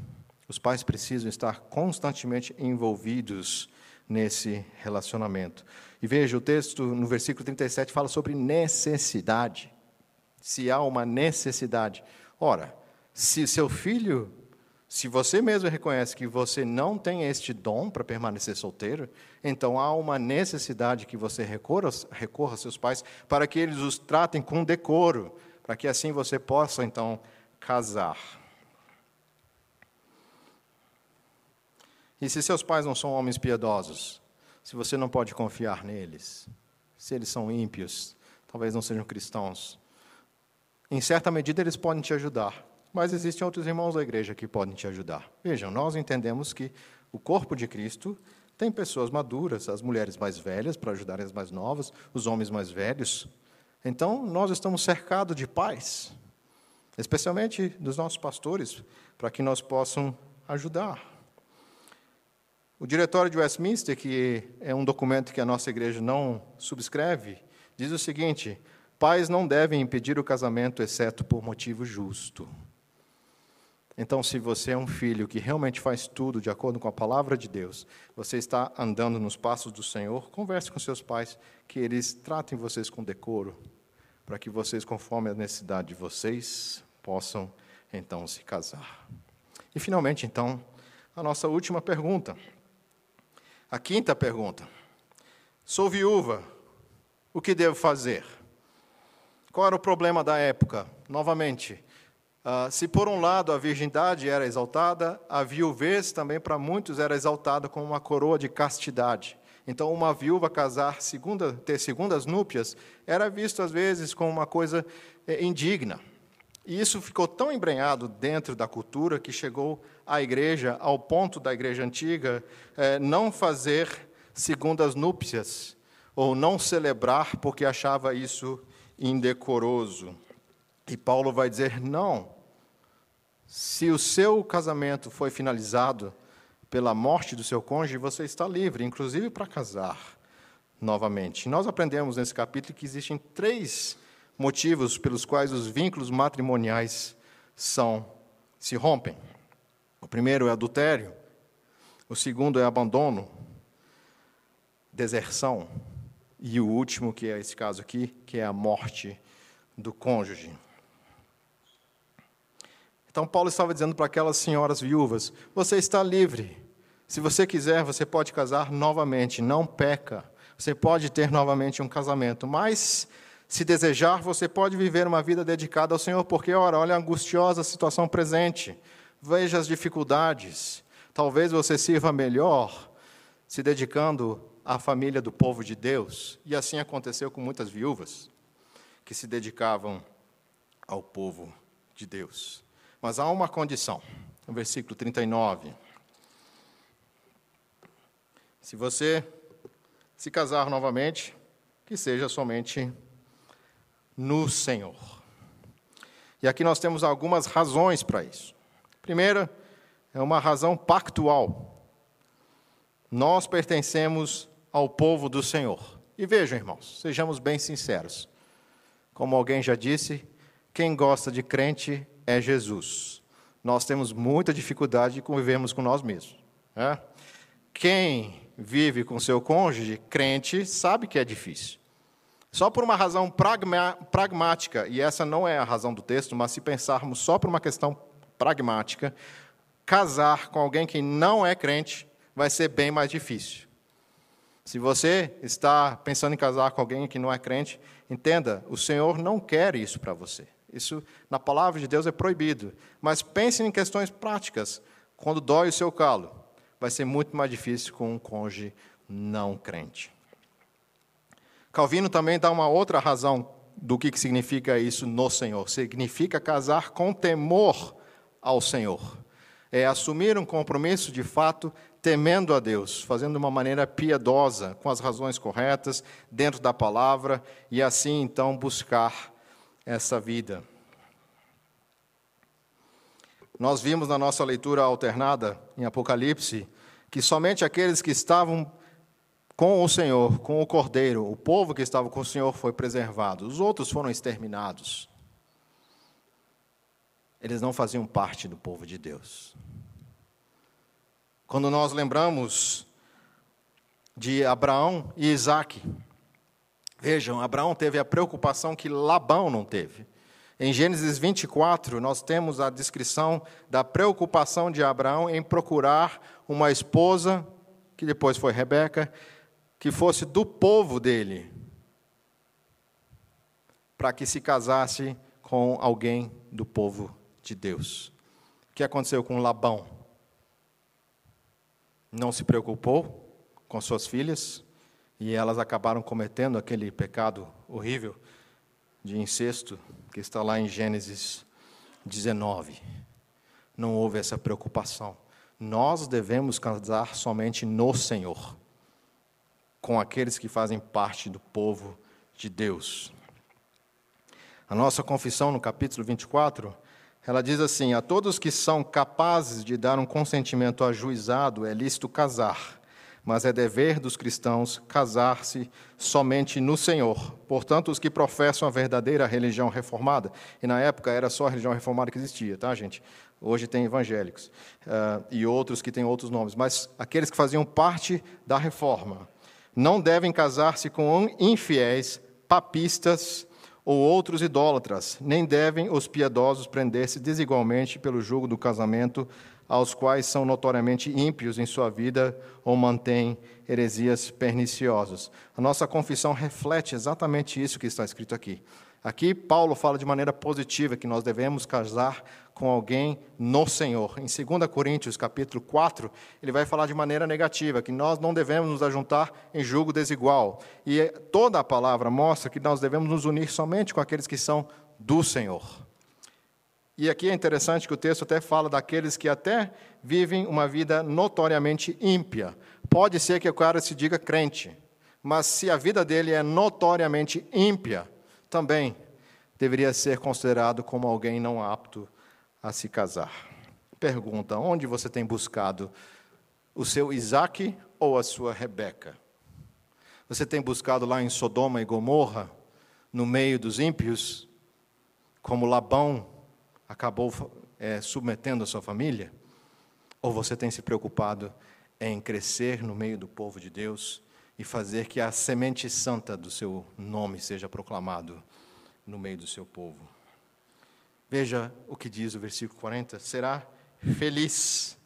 Os pais precisam estar constantemente envolvidos nesse relacionamento. E veja, o texto no versículo 37 fala sobre necessidade. Se há uma necessidade. Ora, se seu filho se você mesmo reconhece que você não tem este dom para permanecer solteiro, então há uma necessidade que você recorra, recorra aos seus pais para que eles os tratem com decoro, para que assim você possa então casar. E se seus pais não são homens piedosos, se você não pode confiar neles, se eles são ímpios, talvez não sejam cristãos. Em certa medida, eles podem te ajudar, mas existem outros irmãos da igreja que podem te ajudar. Vejam, nós entendemos que o corpo de Cristo tem pessoas maduras, as mulheres mais velhas para ajudarem as mais novas, os homens mais velhos. Então, nós estamos cercados de paz, especialmente dos nossos pastores, para que nós possam ajudar. O diretório de Westminster, que é um documento que a nossa igreja não subscreve, diz o seguinte: pais não devem impedir o casamento exceto por motivo justo. Então, se você é um filho que realmente faz tudo de acordo com a palavra de Deus, você está andando nos passos do Senhor, converse com seus pais, que eles tratem vocês com decoro, para que vocês, conforme a necessidade de vocês, possam então se casar. E finalmente, então, a nossa última pergunta. A quinta pergunta. Sou viúva, o que devo fazer? Qual era o problema da época? Novamente, Uh, se por um lado a virgindade era exaltada, a viuvez também para muitos era exaltada como uma coroa de castidade. Então, uma viúva casar, segunda, ter segundas núpcias, era visto às vezes como uma coisa eh, indigna. E isso ficou tão embrenhado dentro da cultura que chegou à igreja, ao ponto da igreja antiga, eh, não fazer segundas núpcias, ou não celebrar porque achava isso indecoroso. E Paulo vai dizer: não, se o seu casamento foi finalizado pela morte do seu cônjuge, você está livre, inclusive para casar novamente. Nós aprendemos nesse capítulo que existem três motivos pelos quais os vínculos matrimoniais são se rompem. O primeiro é adultério, o segundo é abandono, deserção, e o último, que é esse caso aqui, que é a morte do cônjuge. Então, Paulo estava dizendo para aquelas senhoras viúvas: você está livre. Se você quiser, você pode casar novamente, não peca. Você pode ter novamente um casamento, mas se desejar, você pode viver uma vida dedicada ao Senhor, porque, ora, olha a angustiosa situação presente, veja as dificuldades. Talvez você sirva melhor se dedicando à família do povo de Deus. E assim aconteceu com muitas viúvas que se dedicavam ao povo de Deus. Mas há uma condição, no versículo 39. Se você se casar novamente, que seja somente no Senhor. E aqui nós temos algumas razões para isso. Primeira, é uma razão pactual. Nós pertencemos ao povo do Senhor. E vejam, irmãos, sejamos bem sinceros. Como alguém já disse, quem gosta de crente é Jesus. Nós temos muita dificuldade de convivermos com nós mesmos. Né? Quem vive com seu cônjuge, crente, sabe que é difícil. Só por uma razão pragmática, e essa não é a razão do texto, mas se pensarmos só por uma questão pragmática, casar com alguém que não é crente vai ser bem mais difícil. Se você está pensando em casar com alguém que não é crente, entenda, o Senhor não quer isso para você. Isso, na palavra de Deus, é proibido. Mas pense em questões práticas. Quando dói o seu calo, vai ser muito mais difícil com um cônjuge não crente. Calvino também dá uma outra razão do que significa isso no Senhor. Significa casar com temor ao Senhor. É assumir um compromisso de fato temendo a Deus, fazendo de uma maneira piedosa, com as razões corretas, dentro da palavra, e assim então buscar essa vida. Nós vimos na nossa leitura alternada em Apocalipse que somente aqueles que estavam com o Senhor, com o Cordeiro, o povo que estava com o Senhor foi preservado, os outros foram exterminados. Eles não faziam parte do povo de Deus. Quando nós lembramos de Abraão e Isaac, Vejam, Abraão teve a preocupação que Labão não teve. Em Gênesis 24, nós temos a descrição da preocupação de Abraão em procurar uma esposa, que depois foi Rebeca, que fosse do povo dele, para que se casasse com alguém do povo de Deus. O que aconteceu com Labão? Não se preocupou com suas filhas, e elas acabaram cometendo aquele pecado horrível de incesto que está lá em Gênesis 19. Não houve essa preocupação. Nós devemos casar somente no Senhor, com aqueles que fazem parte do povo de Deus. A nossa confissão no capítulo 24, ela diz assim: A todos que são capazes de dar um consentimento ajuizado é lícito casar, mas é dever dos cristãos casar-se somente no Senhor. Portanto, os que professam a verdadeira religião reformada, e na época era só a religião reformada que existia, tá, gente? Hoje tem evangélicos uh, e outros que têm outros nomes, mas aqueles que faziam parte da reforma não devem casar-se com infiéis, papistas ou outros idólatras, nem devem os piedosos prender-se desigualmente pelo jugo do casamento, aos quais são notoriamente ímpios em sua vida ou mantêm heresias perniciosas. A nossa confissão reflete exatamente isso que está escrito aqui. Aqui, Paulo fala de maneira positiva que nós devemos casar com alguém no Senhor. Em 2 Coríntios, capítulo 4, ele vai falar de maneira negativa, que nós não devemos nos ajuntar em julgo desigual. E toda a palavra mostra que nós devemos nos unir somente com aqueles que são do Senhor. E aqui é interessante que o texto até fala daqueles que até vivem uma vida notoriamente ímpia. Pode ser que o cara se diga crente, mas se a vida dele é notoriamente ímpia, também deveria ser considerado como alguém não apto a se casar. Pergunta: onde você tem buscado o seu Isaac ou a sua Rebeca? Você tem buscado lá em Sodoma e Gomorra, no meio dos ímpios, como Labão acabou é, submetendo a sua família? Ou você tem se preocupado em crescer no meio do povo de Deus e fazer que a semente santa do seu nome seja proclamado no meio do seu povo? Veja o que diz o versículo 40: será feliz.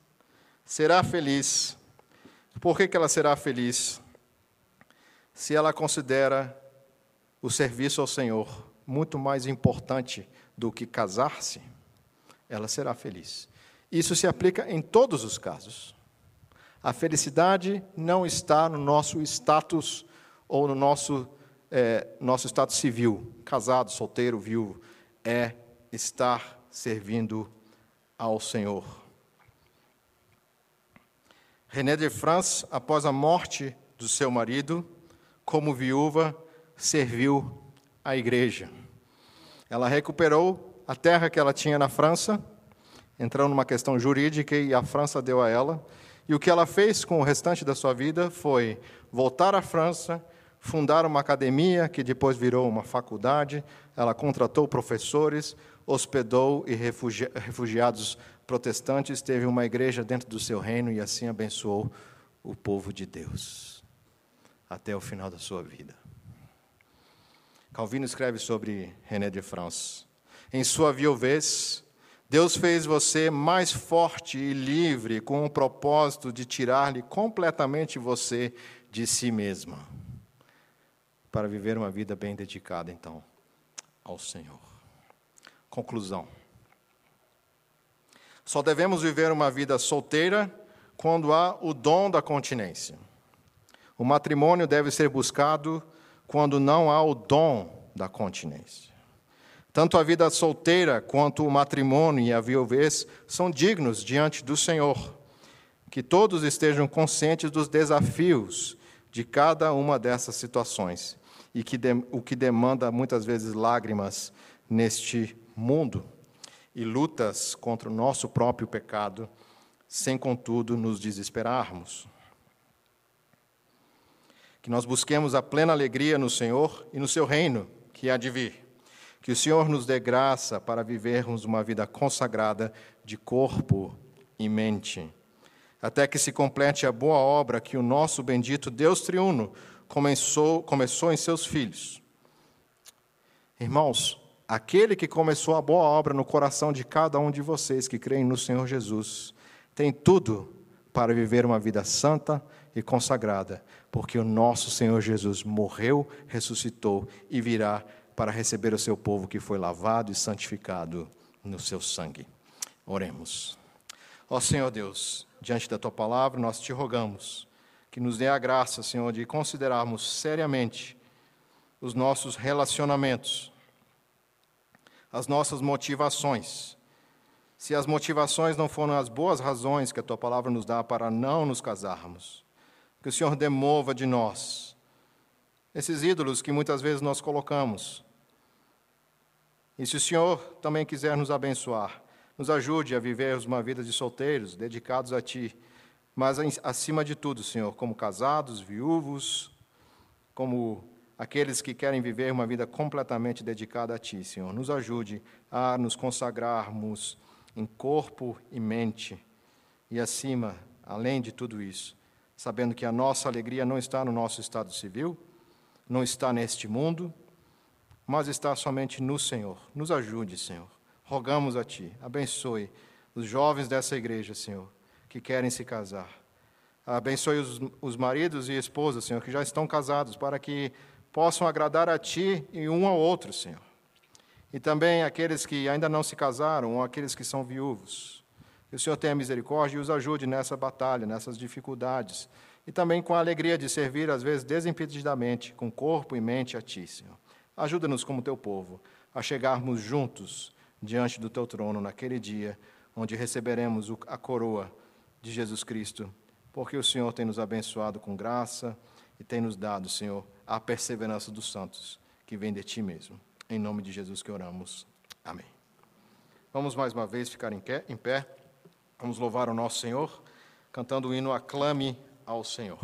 Será feliz. Por que, que ela será feliz? Se ela considera o serviço ao Senhor muito mais importante do que casar-se, ela será feliz. Isso se aplica em todos os casos. A felicidade não está no nosso status ou no nosso, é, nosso status civil, casado, solteiro, viúvo. É estar servindo ao Senhor. René de France, após a morte do seu marido, como viúva, serviu a igreja. Ela recuperou a terra que ela tinha na França, entrando numa questão jurídica e a França deu a ela. E o que ela fez com o restante da sua vida foi voltar à França, fundar uma academia que depois virou uma faculdade. Ela contratou professores, hospedou e refugi refugiados protestantes, teve uma igreja dentro do seu reino e assim abençoou o povo de Deus até o final da sua vida. Calvino escreve sobre René de France. Em sua viuvez, Deus fez você mais forte e livre com o propósito de tirar-lhe completamente você de si mesma, para viver uma vida bem dedicada, então, ao Senhor. Conclusão. Só devemos viver uma vida solteira quando há o dom da continência. O matrimônio deve ser buscado quando não há o dom da continência. Tanto a vida solteira quanto o matrimônio e a viuvez são dignos diante do Senhor. Que todos estejam conscientes dos desafios de cada uma dessas situações e que de, o que demanda muitas vezes lágrimas neste mundo e lutas contra o nosso próprio pecado, sem contudo nos desesperarmos. Que nós busquemos a plena alegria no Senhor e no seu reino, que há de vir. Que o Senhor nos dê graça para vivermos uma vida consagrada de corpo e mente, até que se complete a boa obra que o nosso bendito Deus triuno começou, começou em seus filhos. Irmãos, Aquele que começou a boa obra no coração de cada um de vocês que creem no Senhor Jesus, tem tudo para viver uma vida santa e consagrada, porque o nosso Senhor Jesus morreu, ressuscitou e virá para receber o seu povo que foi lavado e santificado no seu sangue. Oremos. Ó Senhor Deus, diante da tua palavra, nós te rogamos que nos dê a graça, Senhor, de considerarmos seriamente os nossos relacionamentos, as nossas motivações. Se as motivações não foram as boas razões que a tua palavra nos dá para não nos casarmos, que o Senhor demova de nós esses ídolos que muitas vezes nós colocamos. E se o Senhor também quiser nos abençoar, nos ajude a vivermos uma vida de solteiros, dedicados a Ti, mas acima de tudo, Senhor, como casados, viúvos, como aqueles que querem viver uma vida completamente dedicada a Ti, Senhor. Nos ajude a nos consagrarmos em corpo e mente, e acima, além de tudo isso, sabendo que a nossa alegria não está no nosso estado civil, não está neste mundo, mas está somente no Senhor. Nos ajude, Senhor. Rogamos a Ti, abençoe os jovens dessa igreja, Senhor que querem se casar. Abençoe os, os maridos e esposas, Senhor, que já estão casados, para que possam agradar a Ti e um ao outro, Senhor. E também aqueles que ainda não se casaram, ou aqueles que são viúvos. Que o Senhor tenha misericórdia e os ajude nessa batalha, nessas dificuldades. E também com a alegria de servir, às vezes, desimpedidamente, com corpo e mente a Ti, Senhor. Ajuda-nos como Teu povo a chegarmos juntos diante do Teu trono naquele dia, onde receberemos a coroa de Jesus Cristo, porque o Senhor tem nos abençoado com graça e tem nos dado, Senhor, a perseverança dos santos que vem de Ti mesmo. Em nome de Jesus que oramos. Amém. Vamos mais uma vez ficar em pé. Vamos louvar o nosso Senhor, cantando o hino Aclame ao Senhor.